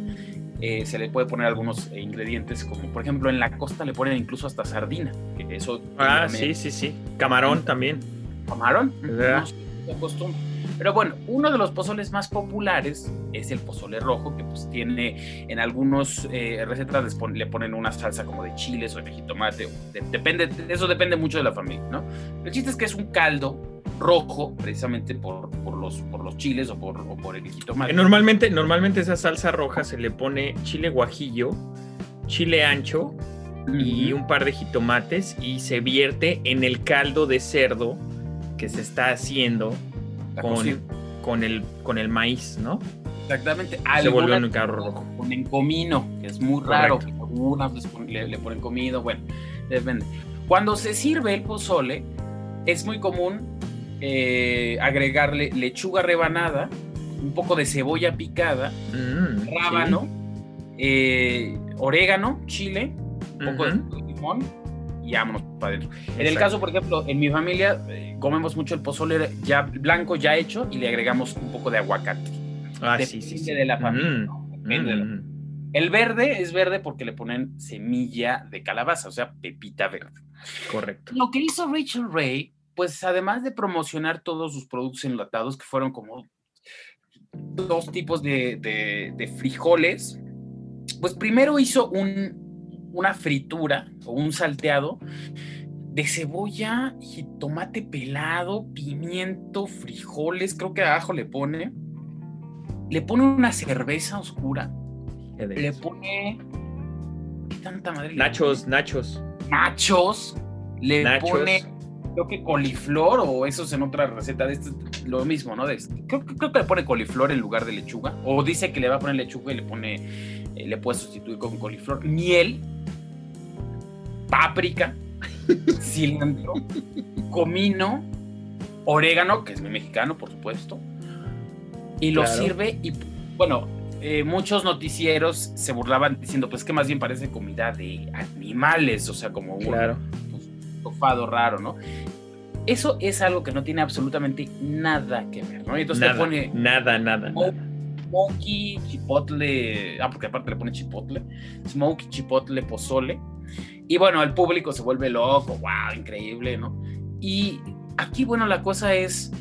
eh, se le puede poner algunos ingredientes como por ejemplo en la costa le ponen incluso hasta sardina, que eso Ah, sí, sí, sí. Camarón también. Camarón. No, pero bueno, uno de los pozoles más populares es el pozole rojo, que pues tiene en algunas eh, recetas le ponen una salsa como de chiles o de jitomate. depende, eso depende mucho de la familia, ¿no? El chiste es que es un caldo rojo, precisamente por, los, por los chiles o por, por el jitomate. Normalmente, normalmente esa salsa roja se le pone chile guajillo, chile ancho y un par de jitomates y se vierte en el caldo de cerdo que se está haciendo con, con, el, con el maíz, ¿no? Exactamente. Se vuelve un carro rojo. Ponen comino, que es muy raro. algunas le, ponen comino, bueno, depende. Cuando se sirve el pozole, es muy común eh, agregarle lechuga rebanada, un poco de cebolla picada, mm, rábano, eh, orégano, chile, un poco de limón y vámonos para adentro. En el caso, por ejemplo, en mi familia eh, comemos mucho el pozole ya blanco ya hecho y le agregamos un poco de aguacate. Ah, sí, sí, de la familia. Mm, mm. El verde es verde porque le ponen semilla de calabaza, o sea, pepita verde. Correcto. Lo que hizo Rachel Ray, pues además de promocionar todos sus productos enlatados, que fueron como dos tipos de, de frijoles, pues primero hizo un, una fritura o un salteado de cebolla, jitomate pelado, pimiento, frijoles, creo que abajo le pone. Le pone una cerveza oscura. Le pone. ¿Qué tanta madre? Nachos, nachos. Nachos. Le pone. Creo que coliflor o eso es en otra receta de este, lo mismo, ¿no? Este, creo, creo, que le pone coliflor en lugar de lechuga. O dice que le va a poner lechuga y le pone. Eh, le puede sustituir con coliflor. Miel páprica, *laughs* cilantro, comino, orégano, que es mi mexicano, por supuesto, y lo sirve y, bueno, eh, muchos noticieros se burlaban diciendo, pues que más bien parece comida de animales, o sea, como un claro. Tofado raro, ¿no? Eso es algo que no tiene absolutamente nada que ver, ¿no? Y entonces nada, te pone... Nada, nada, nada. Smokey, chipotle, ah, porque aparte le pone chipotle, smokey, chipotle, pozole, y bueno, el público se vuelve loco, wow, increíble, ¿no? Y aquí, bueno, la cosa es,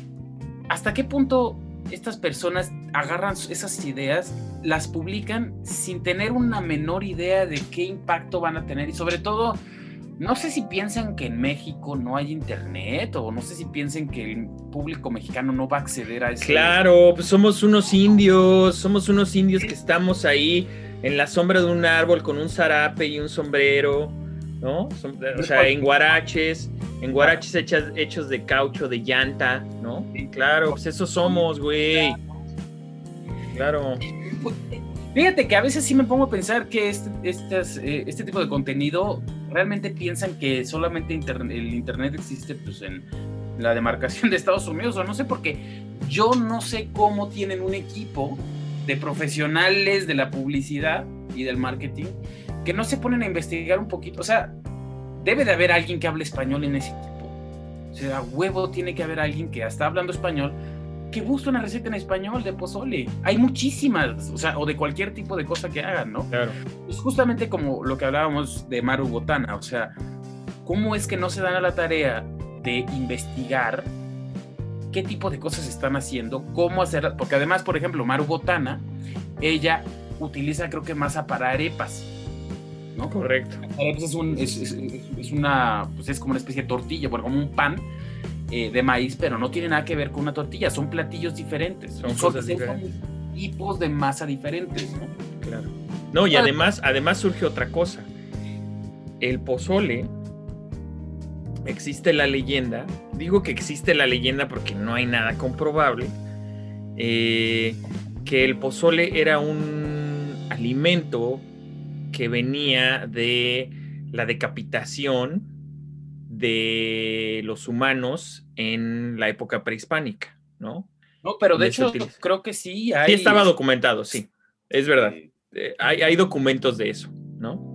¿hasta qué punto estas personas agarran esas ideas, las publican sin tener una menor idea de qué impacto van a tener? Y sobre todo, no sé si piensan que en México no hay internet o no sé si piensan que el público mexicano no va a acceder a eso. Claro, pues somos unos indios, somos unos indios que estamos ahí en la sombra de un árbol con un zarape y un sombrero ¿no? o sea, en guaraches, en guaraches hechos de caucho, de llanta, ¿no? Claro, pues eso somos, güey. Claro. Fíjate que a veces sí me pongo a pensar que este, eh, este tipo de contenido realmente piensan que solamente el Internet existe pues, en la demarcación de Estados Unidos, o no sé, porque yo no sé cómo tienen un equipo de profesionales de la publicidad y del marketing que no se ponen a investigar un poquito. O sea, debe de haber alguien que hable español en ese equipo. O sea, huevo tiene que haber alguien que está hablando español que busque una receta en español de pozole. Hay muchísimas, o sea, o de cualquier tipo de cosa que hagan, ¿no? Claro. Es justamente como lo que hablábamos de Maru Botana, o sea, ¿cómo es que no se dan a la tarea de investigar qué tipo de cosas están haciendo, cómo hacer, porque además, por ejemplo, Maru Botana, ella utiliza creo que masa para arepas. ¿no? Correcto. Pues es, un, es, es, una, pues es como una especie de tortilla, bueno, como un pan eh, de maíz, pero no tiene nada que ver con una tortilla, son platillos diferentes. Son, cosas diferentes. tipos de masa diferentes, ¿no? Claro. No, y además, además surge otra cosa. El pozole, existe la leyenda, digo que existe la leyenda porque no hay nada comprobable, eh, que el pozole era un alimento que venía de la decapitación de los humanos en la época prehispánica, ¿no? No, pero de hecho creo que sí hay... Sí estaba documentado, sí, es verdad. Eh, hay, hay, documentos de eso, ¿no?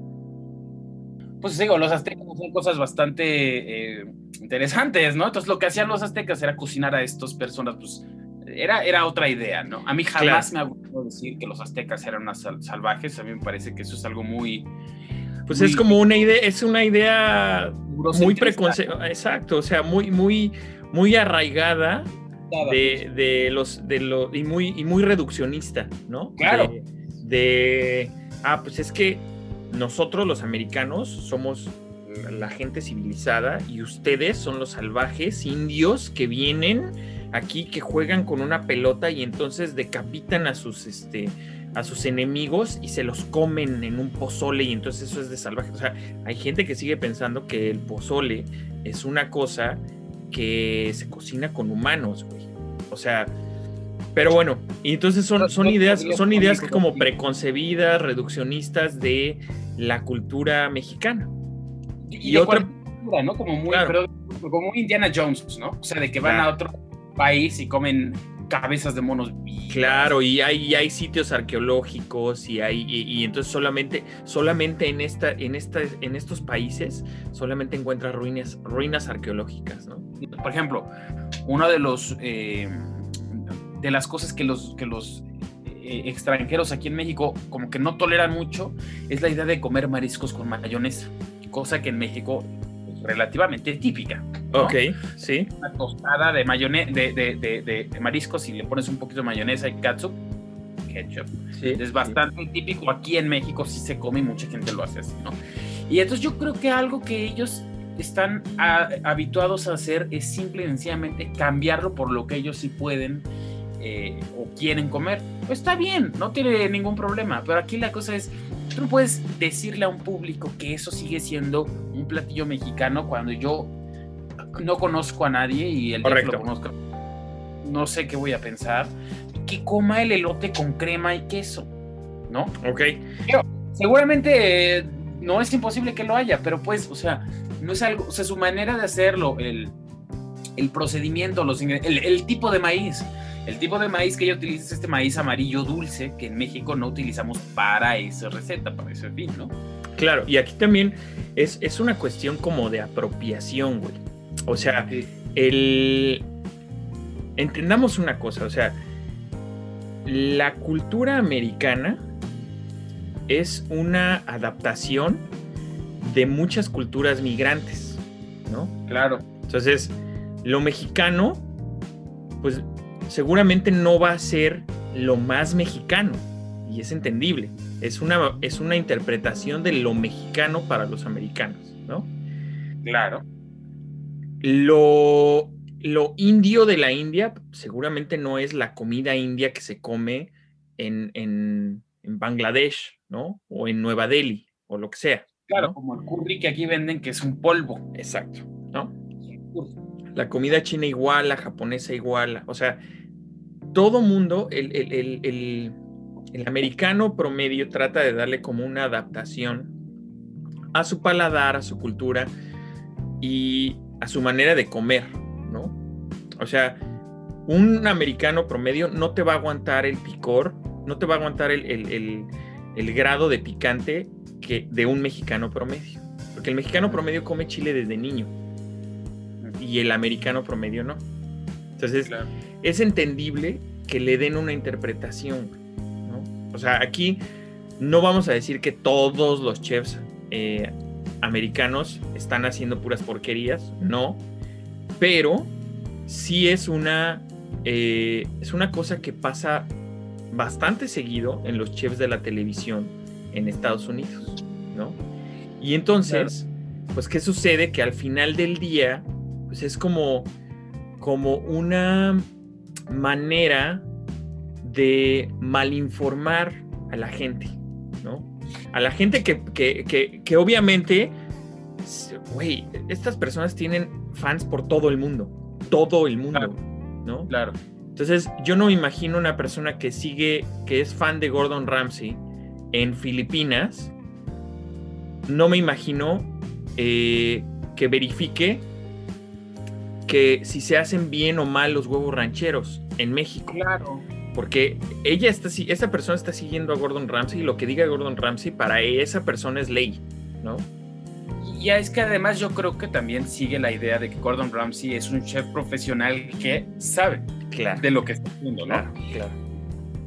pues digo, los aztecas hacían cosas bastante eh, interesantes, ¿no? Entonces lo que hacían los aztecas era cocinar a estas personas, pues era, era otra idea, ¿no? A mí jamás me ha gustado decir que los aztecas eran unas salvajes, a mí me parece que eso es algo muy... Pues es como una idea, es una idea muy preconcebida, exacto, o sea, muy, muy, muy arraigada de, los, de lo, y muy, y muy reduccionista, ¿no? Claro. de, ah, pues es que nosotros los americanos somos la gente civilizada y ustedes son los salvajes indios que vienen aquí que juegan con una pelota y entonces decapitan a sus este a sus enemigos y se los comen en un pozole y entonces eso es de salvaje. O sea, hay gente que sigue pensando que el pozole es una cosa que se cocina con humanos, güey. O sea, pero bueno, y entonces son, son ideas, son ideas como preconcebidas, reduccionistas de la cultura mexicana. Y, otra cultura, ¿no? Como muy, como Indiana Jones, ¿no? O sea, de que van a otro país y comen cabezas de monos Claro, y hay, hay sitios arqueológicos y hay y, entonces solamente solamente en esta en esta en estos países solamente encuentras ruinas ruinas arqueológicas, ¿no? Por ejemplo, uno de los eh, de las cosas que los que los eh, extranjeros aquí en México como que no toleran mucho es la idea de comer mariscos con mayonesa, cosa que en México relativamente típica. Ok, sí. Una tostada de, mayonesa, de, de, mariscos y le pones un poquito de mayonesa y ketchup. Ketchup. es bastante típico. Aquí en México sí se come y mucha gente lo hace así, ¿no? Y entonces yo creo que algo que ellos están habituados a hacer es simple y sencillamente cambiarlo por lo que ellos sí pueden eh, o quieren comer. Pues está bien, no tiene ningún problema. Pero aquí la cosa es, tú no puedes decirle a un público que eso sigue siendo un platillo mexicano cuando yo no conozco a nadie y el día que lo conozco no sé qué voy a pensar. Que coma el elote con crema y queso, ¿no? Ok. seguramente eh, no es imposible que lo haya, pero pues, o sea, no es algo, o sea, su manera de hacerlo, el, el procedimiento, los el, el tipo de maíz. El tipo de maíz que ella utiliza es este maíz amarillo dulce que en México no utilizamos para esa receta, para ese fin, ¿no? Claro, y aquí también es, es una cuestión como de apropiación, güey. O sea, el... Entendamos una cosa, o sea, la cultura americana es una adaptación de muchas culturas migrantes, ¿no? Claro. Entonces, lo mexicano, pues seguramente no va a ser lo más mexicano, y es entendible. Es una, es una interpretación de lo mexicano para los americanos, ¿no? Claro. Lo, lo indio de la India seguramente no es la comida india que se come en, en, Bangladesh, ¿no? O en Nueva Delhi, o lo que sea. Claro, como el curry que aquí venden, que es un polvo. Exacto, ¿no? La comida china igual, la japonesa igual, o sea, todo mundo, el, americano promedio trata de darle como una adaptación a su paladar, a su cultura y a su manera de comer, ¿no? O sea, un americano promedio no te va a aguantar el picor, no te va a aguantar el, el grado de picante que de un mexicano promedio. Porque el mexicano promedio come chile desde niño y el americano promedio no. Entonces, es entendible que le den una interpretación, ¿no? O sea, aquí no vamos a decir que todos los chefs eh, americanos están haciendo puras porquerías, no, pero sí es una, eh, es una cosa que pasa bastante seguido en los chefs de la televisión en Estados Unidos, ¿no? Y entonces, pues, ¿qué sucede? Que al final del día, pues es como, como una manera de malinformar a la gente, ¿no? A la gente que, obviamente, güey, estas personas tienen fans por todo el mundo, todo el mundo, ¿no? Claro. Entonces, yo no me imagino una persona que sigue, que es fan de Gordon Ramsay en Filipinas, no me imagino eh, que verifique que si se hacen bien o mal los huevos rancheros en México. Claro. Porque ella está, esa persona está siguiendo a Gordon Ramsay y lo que diga Gordon Ramsay para esa persona es ley, ¿no? y es que además yo creo que también sigue la idea de que Gordon Ramsay es un chef profesional que sabe de lo que está haciendo, ¿no? Claro,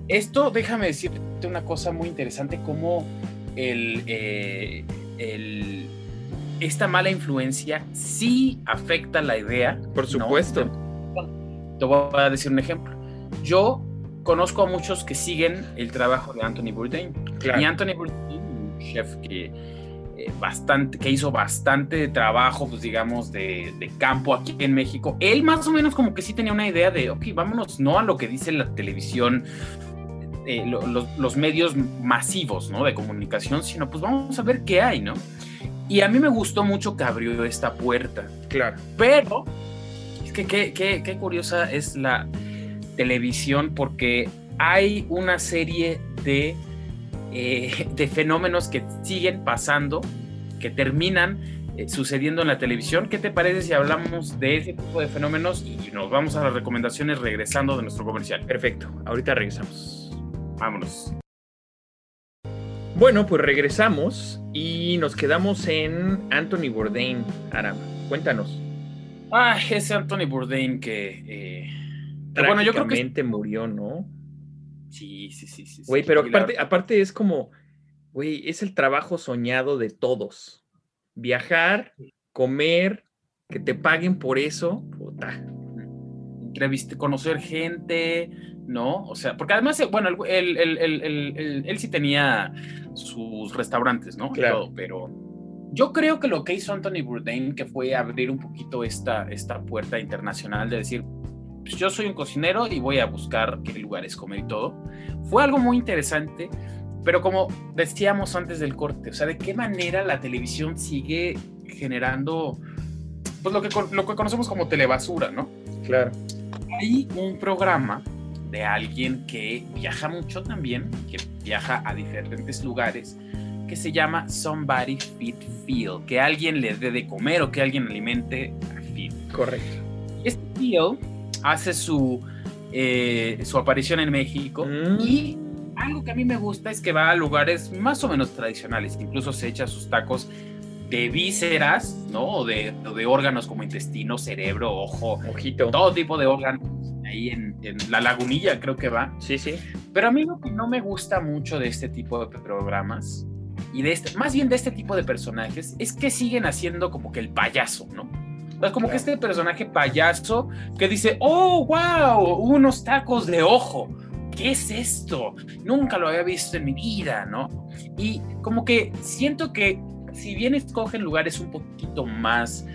Esto, déjame decirte una cosa muy interesante, como el, eh, el esta mala influencia sí afecta la idea. Por supuesto. Te voy a decir un ejemplo. Yo conozco a muchos que siguen el trabajo de Anthony Bourdain. Y Anthony Bourdain, un chef que, eh, bastante, que hizo bastante trabajo, pues digamos, de, campo aquí en México, él más o menos como que sí tenía una idea de, ok, vámonos no a lo que dice la televisión, eh, los, los, medios masivos, ¿no? De comunicación, sino pues vamos a ver qué hay, ¿no? Y a mí me gustó mucho que abrió esta puerta. Claro. Pero, es que qué, qué, curiosa es la televisión porque hay una serie de, eh, de fenómenos que siguen pasando, que terminan eh, sucediendo en la televisión. ¿Qué te parece si hablamos de ese tipo de fenómenos y nos vamos a las recomendaciones regresando de nuestro comercial? Perfecto, ahorita regresamos. Vámonos. Bueno, pues regresamos y nos quedamos en Anthony Bourdain, Aram. Cuéntanos. Ah, ese Anthony Bourdain que... Eh, bueno, yo creo que... murió, ¿no? Sí, sí, sí, sí. Güey, pero aparte, aparte es como, güey, es el trabajo soñado de todos. Viajar, comer, que te paguen por eso, puta. Entreviste, conocer gente, ¿no? O sea, porque además, bueno, él, sí tenía sus restaurantes, ¿no? Claro. pero yo creo que lo que hizo Anthony Bourdain, que fue abrir un poquito esta, esta puerta internacional de decir, pues yo soy un cocinero y voy a buscar qué lugares comer y todo, fue algo muy interesante, pero como decíamos antes del corte, o sea, de qué manera la televisión sigue generando, pues lo que, lo que conocemos como telebasura, ¿no? Claro. Hay un programa de alguien que viaja mucho también, que viaja a diferentes lugares, que se llama Somebody Feed Feel, que alguien le dé de comer o que alguien alimente a Phil. Correcto. Este Phil hace su, eh, su aparición en México mm. y algo que a mí me gusta es que va a lugares más o menos tradicionales, incluso se echa sus tacos de vísceras, ¿no? O de, de órganos como intestino, cerebro, ojo, ojito, todo tipo de órganos ahí en, la lagunilla, creo que va. Sí, sí. Pero a mí lo que no me gusta mucho de este tipo de programas y de este, más bien de este tipo de personajes, es que siguen haciendo como que el payaso, ¿no? Es como que este personaje payaso que dice, oh, wow, unos tacos de ojo. ¿Qué es esto? Nunca lo había visto en mi vida, ¿no? Y como que siento que si bien escogen lugares un poquito más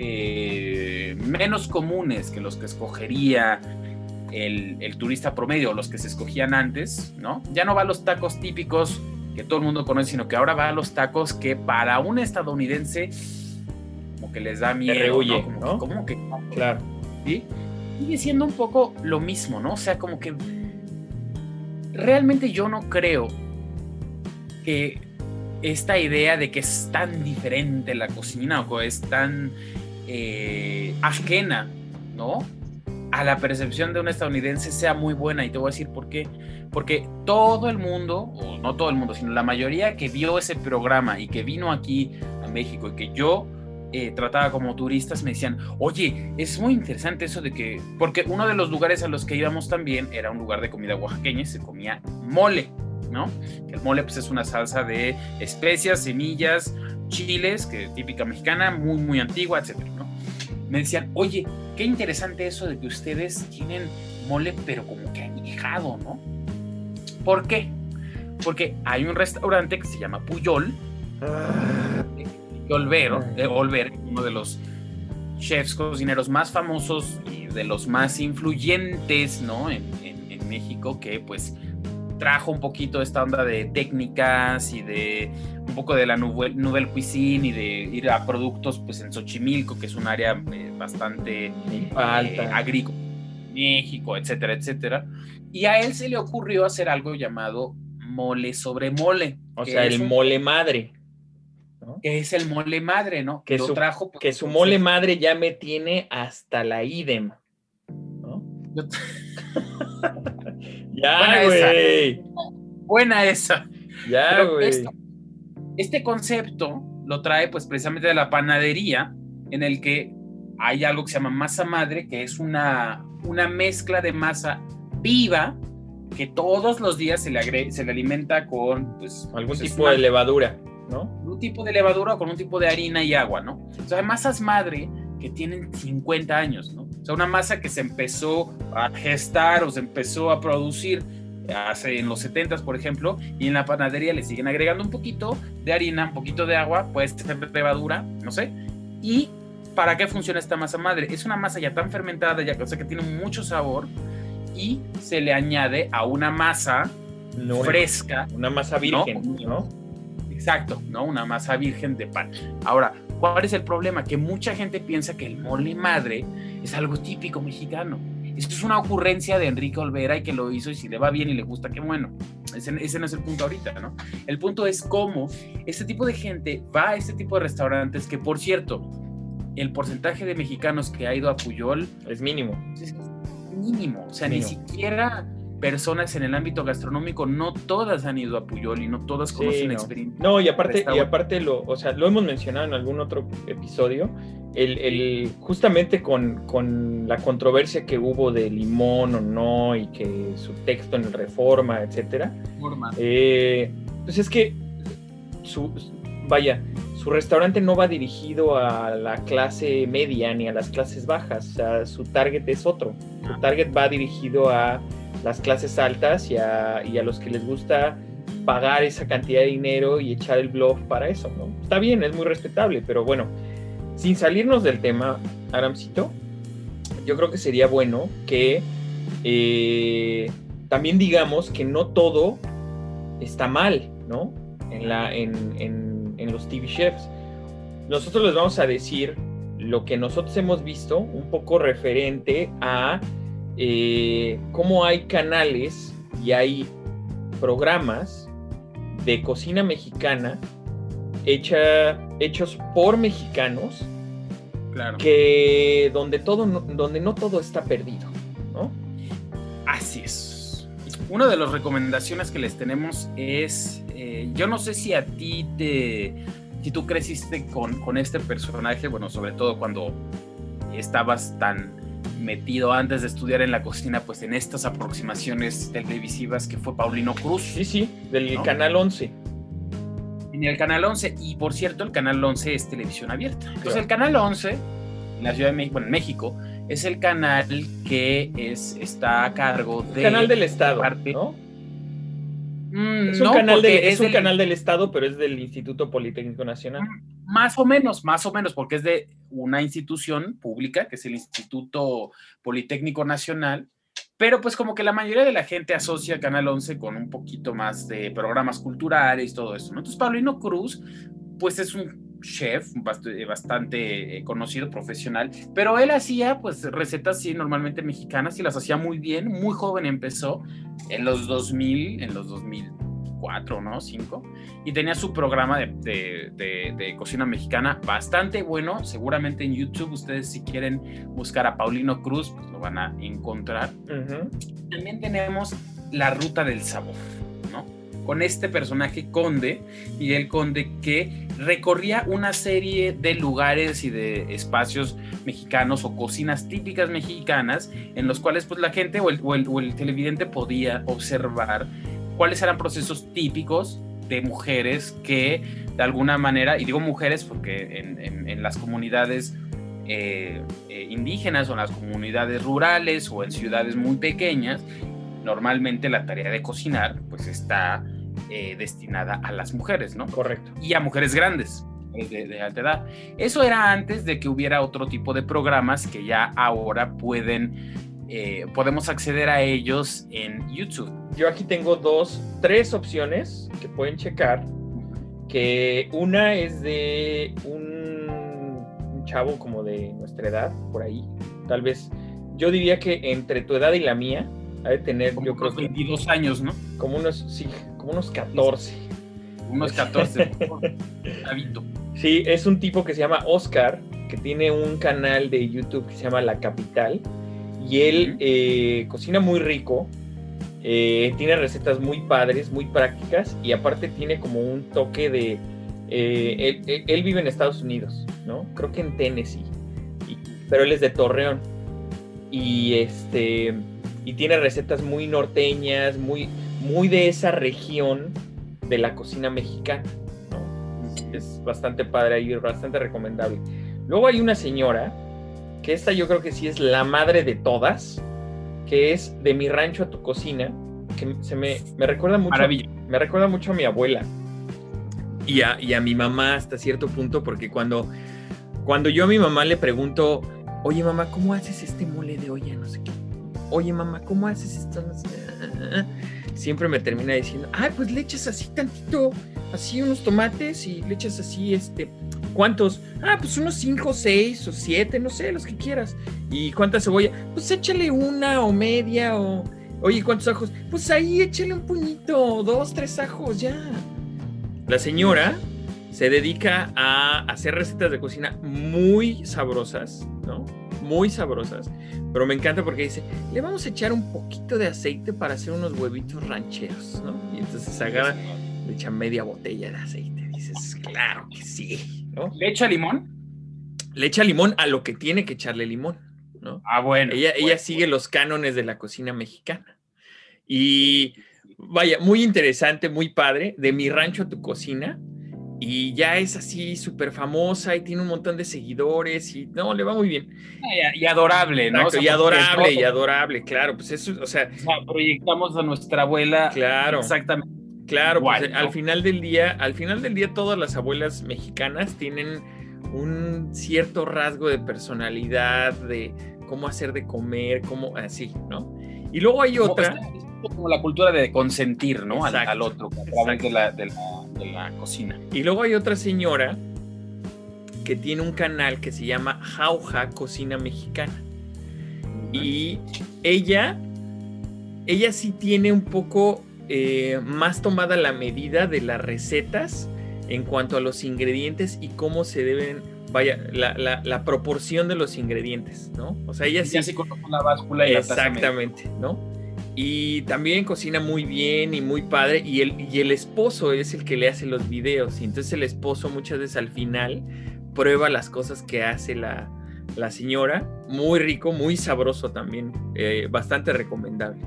eh, menos comunes que los que escogería el, turista promedio, los que se escogían antes, ¿no? Ya no va a los tacos típicos que todo el mundo conoce, sino que ahora va a los tacos que para un estadounidense como que les da miedo, ¿no? Como, Que, claro. ¿sí? Sigue siendo un poco lo mismo, ¿no? O sea, como que realmente yo no creo que esta idea de que es tan diferente la cocina o que es tan eh, ajena, ¿no? A la percepción de un estadounidense sea muy buena. Y te voy a decir por qué. Porque todo el mundo, o no todo el mundo, sino la mayoría que vio ese programa y que vino aquí a México y que yo eh, trataba como turistas me decían, oye, es muy interesante eso de que, porque uno de los lugares a los que íbamos también era un lugar de comida oaxaqueña, se comía mole, ¿no? El mole pues es una salsa de especias, semillas, chiles, que típica mexicana, muy, muy antigua, etcétera, ¿no? Me decían, oye, qué interesante eso de que ustedes tienen mole, pero como que añejado, ¿no? ¿Por qué? Porque hay un restaurante que se llama Puyol, Olvero, de Olver, uno de los chefs cocineros más famosos y de los más influyentes, ¿no? En, en México, que pues trajo un poquito esta onda de técnicas y de un poco de la nouvelle, cuisine y de ir a productos pues en Xochimilco, que es un área eh, bastante eh, agrícola, México, etcétera, etcétera. Y a él se le ocurrió hacer algo llamado mole sobre mole. O sea, el mole madre. Que es el mole madre, ¿no? Que, su, trajo, que su mole madre ya me tiene hasta la idem. ¿no? *laughs* *laughs* Ya, güey. Buena esa. Ya, güey. Este concepto lo trae pues precisamente de la panadería, en el que hay algo que se llama masa madre, que es una, una mezcla de masa viva que todos los días se le, se le alimenta con pues, algún pues, tipo de levadura, ¿no? Un tipo de levadura o con un tipo de harina y agua, ¿no? O sea, masas madre que tienen 50 años, ¿no? O sea, una masa que se empezó a gestar o se empezó a producir hace en los 70 por ejemplo, y en la panadería le siguen agregando un poquito de harina, un poquito de agua, puede ser levadura, no sé, y ¿para qué funciona esta masa madre? Es una masa ya tan fermentada, ya que tiene mucho sabor y se le añade a una masa fresca. Una masa virgen, ¿no? Exacto, ¿no? Una masa virgen de pan. Ahora, ¿cuál es el problema? Que mucha gente piensa que el mole madre es algo típico mexicano. Esto es una ocurrencia de Enrique Olvera y que lo hizo y si le va bien y le gusta, qué bueno. Ese, ese, no es el punto ahorita, ¿no? El punto es cómo este tipo de gente va a este tipo de restaurantes que, por cierto, el porcentaje de mexicanos que ha ido a Puyol es mínimo. Es mínimo. O sea, ni siquiera personas en el ámbito gastronómico, no todas han ido a Puyol y no todas conocen no. experiencia. No, y aparte, y aparte lo, o sea, lo hemos mencionado en algún otro episodio, el, el justamente con, con, la controversia que hubo de limón o no, y que su texto en el Reforma, etcétera. Eh, pues es que su, vaya, su restaurante no va dirigido a la clase media ni a las clases bajas, o sea, su target es otro. Su Ah. target va dirigido a las clases altas y a, los que les gusta pagar esa cantidad de dinero y echar el blog para eso. Está bien, es muy respetable, pero bueno, sin salirnos del tema, Aramcito, yo creo que sería bueno que eh, también digamos que no todo está mal, ¿no? En, la, en los TV chefs. Nosotros les vamos a decir lo que nosotros hemos visto, un poco referente a eh, cómo hay canales y hay programas de cocina mexicana hecha, hechos por mexicanos Claro. que donde todo donde no todo está perdido, ¿no? Así es. Una de las recomendaciones que les tenemos es, eh, yo no sé si a ti te, si tú creciste con, con este personaje, bueno, sobre todo cuando estabas tan metido antes de estudiar en la cocina, pues en estas aproximaciones televisivas que fue Paulino Cruz. Sí, sí, del ¿No? canal 11. En el canal 11, y por cierto, el canal 11 es televisión abierta. Entonces, el canal 11, en la Ciudad de México, bueno, en México, es el canal que es, está a cargo de. canal del Estado, parte- ¿no? Mm, Es un, no, canal, es es un canal del Estado, pero es del Instituto Politécnico Nacional. Más o menos, más o menos, porque es de una institución pública, que es el Instituto Politécnico Nacional, pero pues como que la mayoría de la gente asocia Canal 11 con un poquito más de programas culturales y todo eso, ¿no? Entonces Paulino Cruz, pues es un chef eh, bastante eh, conocido, profesional, pero él hacía pues recetas, sí, normalmente mexicanas y las hacía muy bien, muy joven empezó, en los 2000, en los 2004, ¿no? 5 y tenía su programa de, de- de- de cocina mexicana bastante bueno. Seguramente en YouTube ustedes si quieren buscar a Paulino Cruz, pues lo van a encontrar. También tenemos La Ruta del Sabor. Con este personaje Conde, Miguel Conde, que recorría una serie de lugares y de espacios mexicanos o cocinas típicas mexicanas en los cuales pues la gente o el, o el- televidente podía observar cuáles eran procesos típicos de mujeres que de alguna manera, y digo mujeres porque en las comunidades eh, eh, indígenas o en las comunidades rurales o en ciudades muy pequeñas, normalmente la tarea de cocinar pues está eh, destinada a las mujeres, ¿no? Correcto. y a mujeres grandes de, de alta edad. Eso era antes de que hubiera otro tipo de programas que ya ahora pueden, eh, podemos acceder a ellos en YouTube. Yo aquí tengo dos, tres opciones que pueden checar. Que una es de un, un chavo como de nuestra edad, por ahí. Tal vez, yo diría que entre tu edad y la mía, ha de tener, Como yo creo unos que 22 años, ¿no? como unos, sí, como unos 14. Unos *laughs* 14. *laughs* Chavito. Sí, es un tipo que se llama Oscar, que tiene un canal de YouTube que se llama La Capital. Y él eh, cocina muy rico, eh, tiene recetas muy padres, muy prácticas, y aparte tiene como un toque de, Eh, él, vive en Estados Unidos, ¿no? Creo que en Tennessee. pero él es de Torreón. Y este. Y tiene recetas muy norteñas, muy, muy de esa región de la cocina mexicana. ¿no? Es bastante padre ahí, bastante recomendable. Luego hay una señora, que esta yo creo que sí es la madre de todas, que es de mi rancho a tu cocina, que se me, me recuerda mucho. Me recuerda mucho a mi abuela y a, mi mamá hasta cierto punto, porque cuando, cuando yo a mi mamá le pregunto, oye mamá, ¿cómo haces este mole de olla? No sé qué. Oye mamá, ¿cómo haces esto? Siempre me termina diciendo, ay, pues le echas así tantito, así unos tomates y le echas así, este, ¿cuántos? Ah, pues unos cinco, seis o siete, no sé, los que quieras. ¿Y cuánta cebolla? Pues échale una o media o... Oye, ¿cuántos ajos? Pues ahí échale un puñito, dos, tres ajos, ya. La señora se dedica a hacer recetas de cocina muy sabrosas, ¿no? Muy sabrosas. Pero me encanta porque dice, le vamos a echar un poquito de aceite para hacer unos huevitos rancheros, ¿no? Y entonces agarra, le echa media botella de aceite. Dices, claro que sí, ¿no? ¿Le echa limón? Le echa limón a lo que tiene que echarle limón, ¿no? Ah, bueno. Ella, ella sigue los cánones de la cocina mexicana. Y vaya, muy interesante, muy padre, de mi rancho a tu cocina. Y ya es así súper famosa y tiene un montón de seguidores y no, le va muy bien. Y, adorable, ¿no? y adorable, y adorable, claro. Pues eso, o sea, proyectamos a nuestra abuela. Claro. Exactamente. Claro, pues al final del día, al final del día todas las abuelas mexicanas tienen un cierto rasgo de personalidad, de cómo hacer de comer, cómo así, ¿no? Y luego hay otra como la cultura de consentir, ¿no? Al, otro, a través de la, de, la, cocina. Y luego hay otra señora que tiene un canal que se llama Jauja Cocina Mexicana. Y ella, ella sí tiene un poco eh, más tomada la medida de las recetas en cuanto a los ingredientes y cómo se deben, vaya, la, la, proporción de los ingredientes, ¿no? O sea, ella sí. Ya se la báscula y Exactamente, ¿no? Y también cocina muy bien y muy padre. Y el, y el esposo es el que le hace los videos. Y entonces el esposo muchas veces al final prueba las cosas que hace la, señora. Muy rico, muy sabroso también. Eh, bastante recomendable.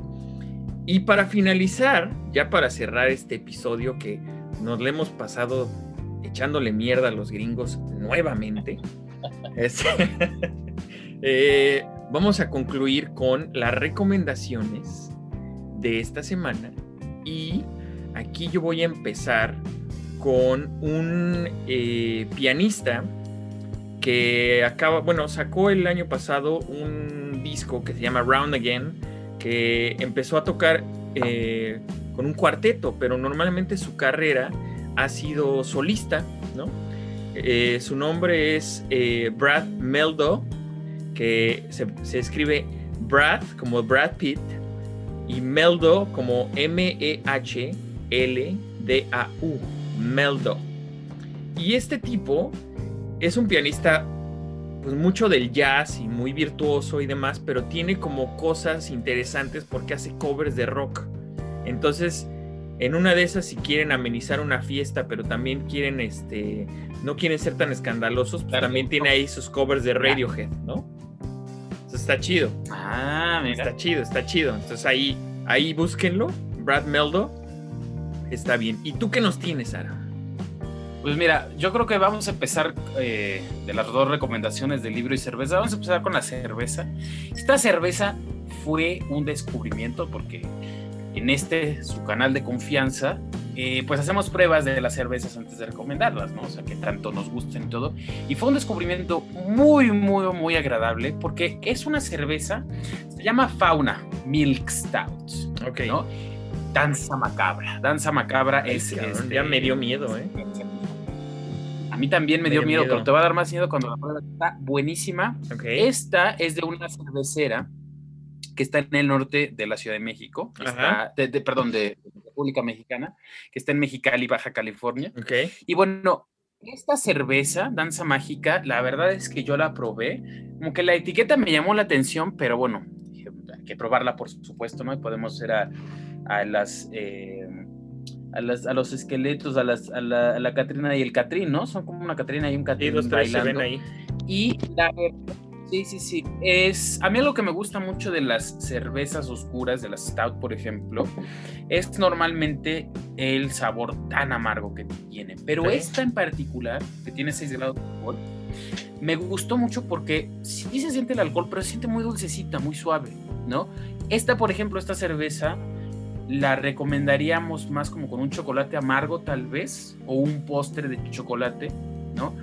Y para finalizar, ya para cerrar este episodio que nos le hemos pasado echándole mierda a los gringos nuevamente, *laughs* *laughs* eh, vamos a concluir con las recomendaciones de esta semana. Y aquí yo voy a empezar con un eh, pianista que acaba, bueno, sacó el año pasado un disco que se llama Round Again, que empezó a tocar eh, con un cuarteto, pero normalmente su carrera ha sido solista, ¿no? Eh, su nombre es Brad Meldo, que se, se escribe Brad como Brad Pitt, y Meldo como M-E-H-L-D-A-U, Meldo. Y este tipo es un pianista pues mucho del jazz y muy virtuoso y demás, pero tiene como cosas interesantes porque hace covers de rock. Entonces, en una de esas si quieren amenizar una fiesta, pero también quieren este no quieren ser tan escandalosos, pues también tiene ahí sus covers de Radiohead, ¿no? Está chido. Ah, mira. Está chido, está chido. Entonces ahí, ahí búsquenlo. Brad Meldo. Está bien. ¿Y tú qué nos tienes, Sara? Pues mira, yo creo que vamos a empezar eh, de las dos recomendaciones de libro y cerveza. Vamos a empezar con la cerveza. Esta cerveza fue un descubrimiento porque en este, su canal de confianza, eh, pues hacemos pruebas de las cervezas antes de recomendarlas, ¿no? O sea, que tanto nos gusten y todo. Y fue un descubrimiento muy, muy, muy agradable porque es una cerveza, se llama Fauna Milk Stout, ok ¿no? Danza macabra. Danza macabra es... Este, ya me dio miedo, ¿eh? A mí también me, dio miedo, pero te va a dar más miedo cuando la prueba está buenísima. Esta es de una cervecera que está en el norte de la Ciudad de México, de, perdón, de, República Mexicana, que está en Mexicali, Baja California. Y bueno, esta cerveza, Danza Mágica, la verdad es que yo la probé, como que la etiqueta me llamó la atención, pero bueno, hay que probarla por supuesto, ¿no? Y podemos ir a, las... Eh, a, las, a los esqueletos, a, las, a, la, a la Catrina y el Catrín, ¿no? Son como una Catrina y un Catrín. Y los tres se ven ahí. Y la Sí, sí, sí. Es, a mí algo que me gusta mucho de las cervezas oscuras, de las stout, por ejemplo, es normalmente el sabor tan amargo que tiene. Pero esta en particular, que tiene 6 grados de alcohol, me gustó mucho porque sí se siente el alcohol, pero se siente muy dulcecita, muy suave, ¿no? Esta, por ejemplo, esta cerveza la recomendaríamos más como con un chocolate amargo tal vez, o un postre de chocolate, ¿no?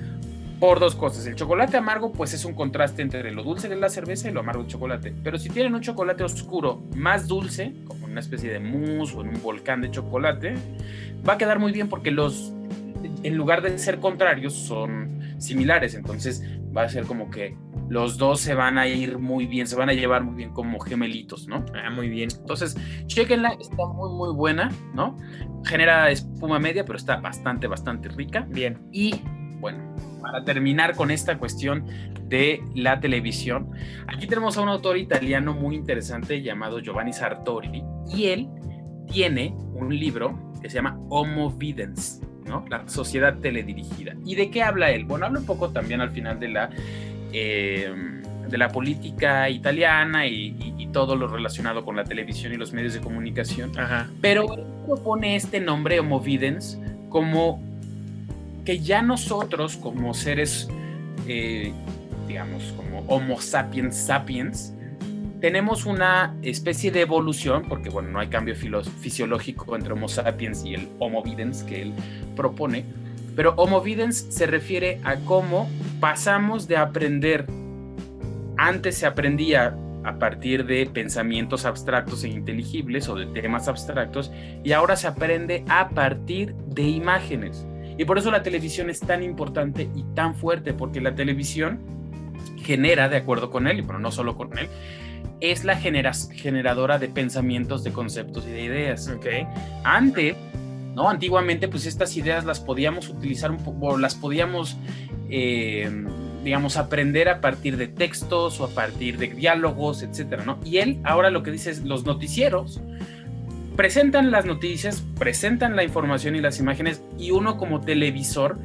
Por dos cosas. El chocolate amargo, pues es un contraste entre lo dulce de la cerveza y lo amargo del chocolate. Pero si tienen un chocolate oscuro más dulce, como una especie de mousse o en un volcán de chocolate, va a quedar muy bien porque los, en lugar de ser contrarios, son similares. Entonces va a ser como que los dos se van a ir muy bien, se van a llevar muy bien como gemelitos, ¿no? Ah, muy bien. Entonces, chequenla, está muy, muy buena, ¿no? Genera espuma media, pero está bastante, bastante rica. Bien. Y bueno, para terminar con esta cuestión de la televisión, aquí tenemos a un autor italiano muy interesante llamado Giovanni Sartori y él tiene un libro que se llama Homo Videns, ¿no? La sociedad teledirigida. ¿Y de qué habla él? Bueno, habla un poco también al final de la, eh, de la política italiana y, todo lo relacionado con la televisión y los medios de comunicación. Pero él propone este nombre Homo Videns como que ya nosotros como seres, eh, digamos, como Homo sapiens sapiens, tenemos una especie de evolución, porque bueno, no hay cambio fisiológico entre Homo sapiens y el Homo videns que él propone, pero Homo videns se refiere a cómo pasamos de aprender, antes se aprendía a partir de pensamientos abstractos e inteligibles o de temas abstractos, y ahora se aprende a partir de imágenes. Y por eso la televisión es tan importante y tan fuerte, porque la televisión genera, de acuerdo con él, y bueno, no solo con él, es la generadora de pensamientos, de conceptos y de ideas. Okay. Antes, ¿no? Antiguamente, pues estas ideas las podíamos utilizar un poco, las podíamos, eh, digamos, aprender a partir de textos o a partir de diálogos, etcétera, ¿no? Y él ahora lo que dice es los noticieros presentan las noticias, presentan la información y las imágenes y uno como televisor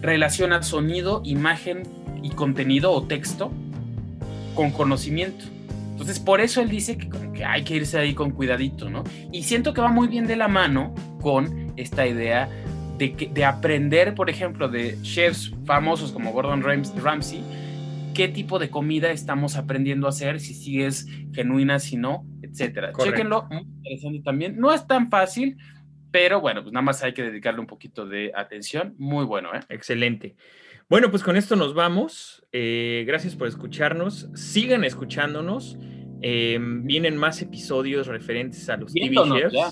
relaciona sonido, imagen y contenido o texto con conocimiento. Entonces, por eso él dice que, hay que irse ahí con cuidadito, ¿no? Y siento que va muy bien de la mano con esta idea de, que, de aprender, por ejemplo, de chefs famosos como Gordon Ramsay, qué tipo de comida estamos aprendiendo a hacer, si sigues genuina, si no, etcétera. Chequenlo, muy interesante también. No es tan fácil, pero bueno, pues nada más hay que dedicarle un poquito de atención. Muy bueno, ¿eh? Excelente. Bueno, pues con esto nos vamos. Eh, gracias por escucharnos. Sigan escuchándonos. Em, vienen más episodios referentes a los TV shows. Ya.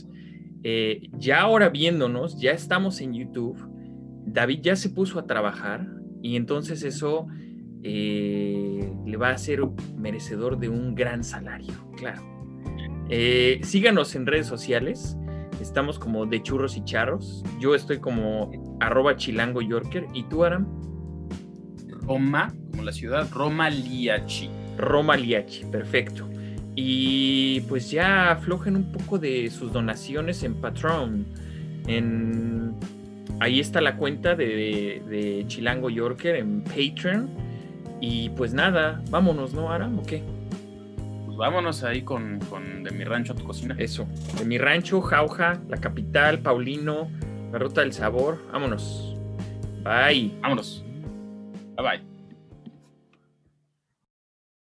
Eh, ya ahora viéndonos, ya estamos en YouTube. David ya se puso a trabajar y entonces eso eh, le va a ser merecedor de un gran salario, claro. Eh, síganos en redes sociales. Estamos como de churros y charros. Yo estoy como arroba chilango yorker. ¿Y tú, Aram? Roma, como la ciudad, Roma Liachi. Roma Liachi, perfecto. Y pues ya aflojen un poco de sus donaciones en Patreon. En... Ahí está la cuenta de, de Chilango Yorker en Patreon y pues nada, vámonos, ¿no, Aram? ¿O qué? Pues vámonos ahí con, De mi rancho a tu cocina. Eso, De mi rancho, Jauja, la capital, Paulino, la ruta del sabor. Vámonos. Bye. Vámonos. Bye bye.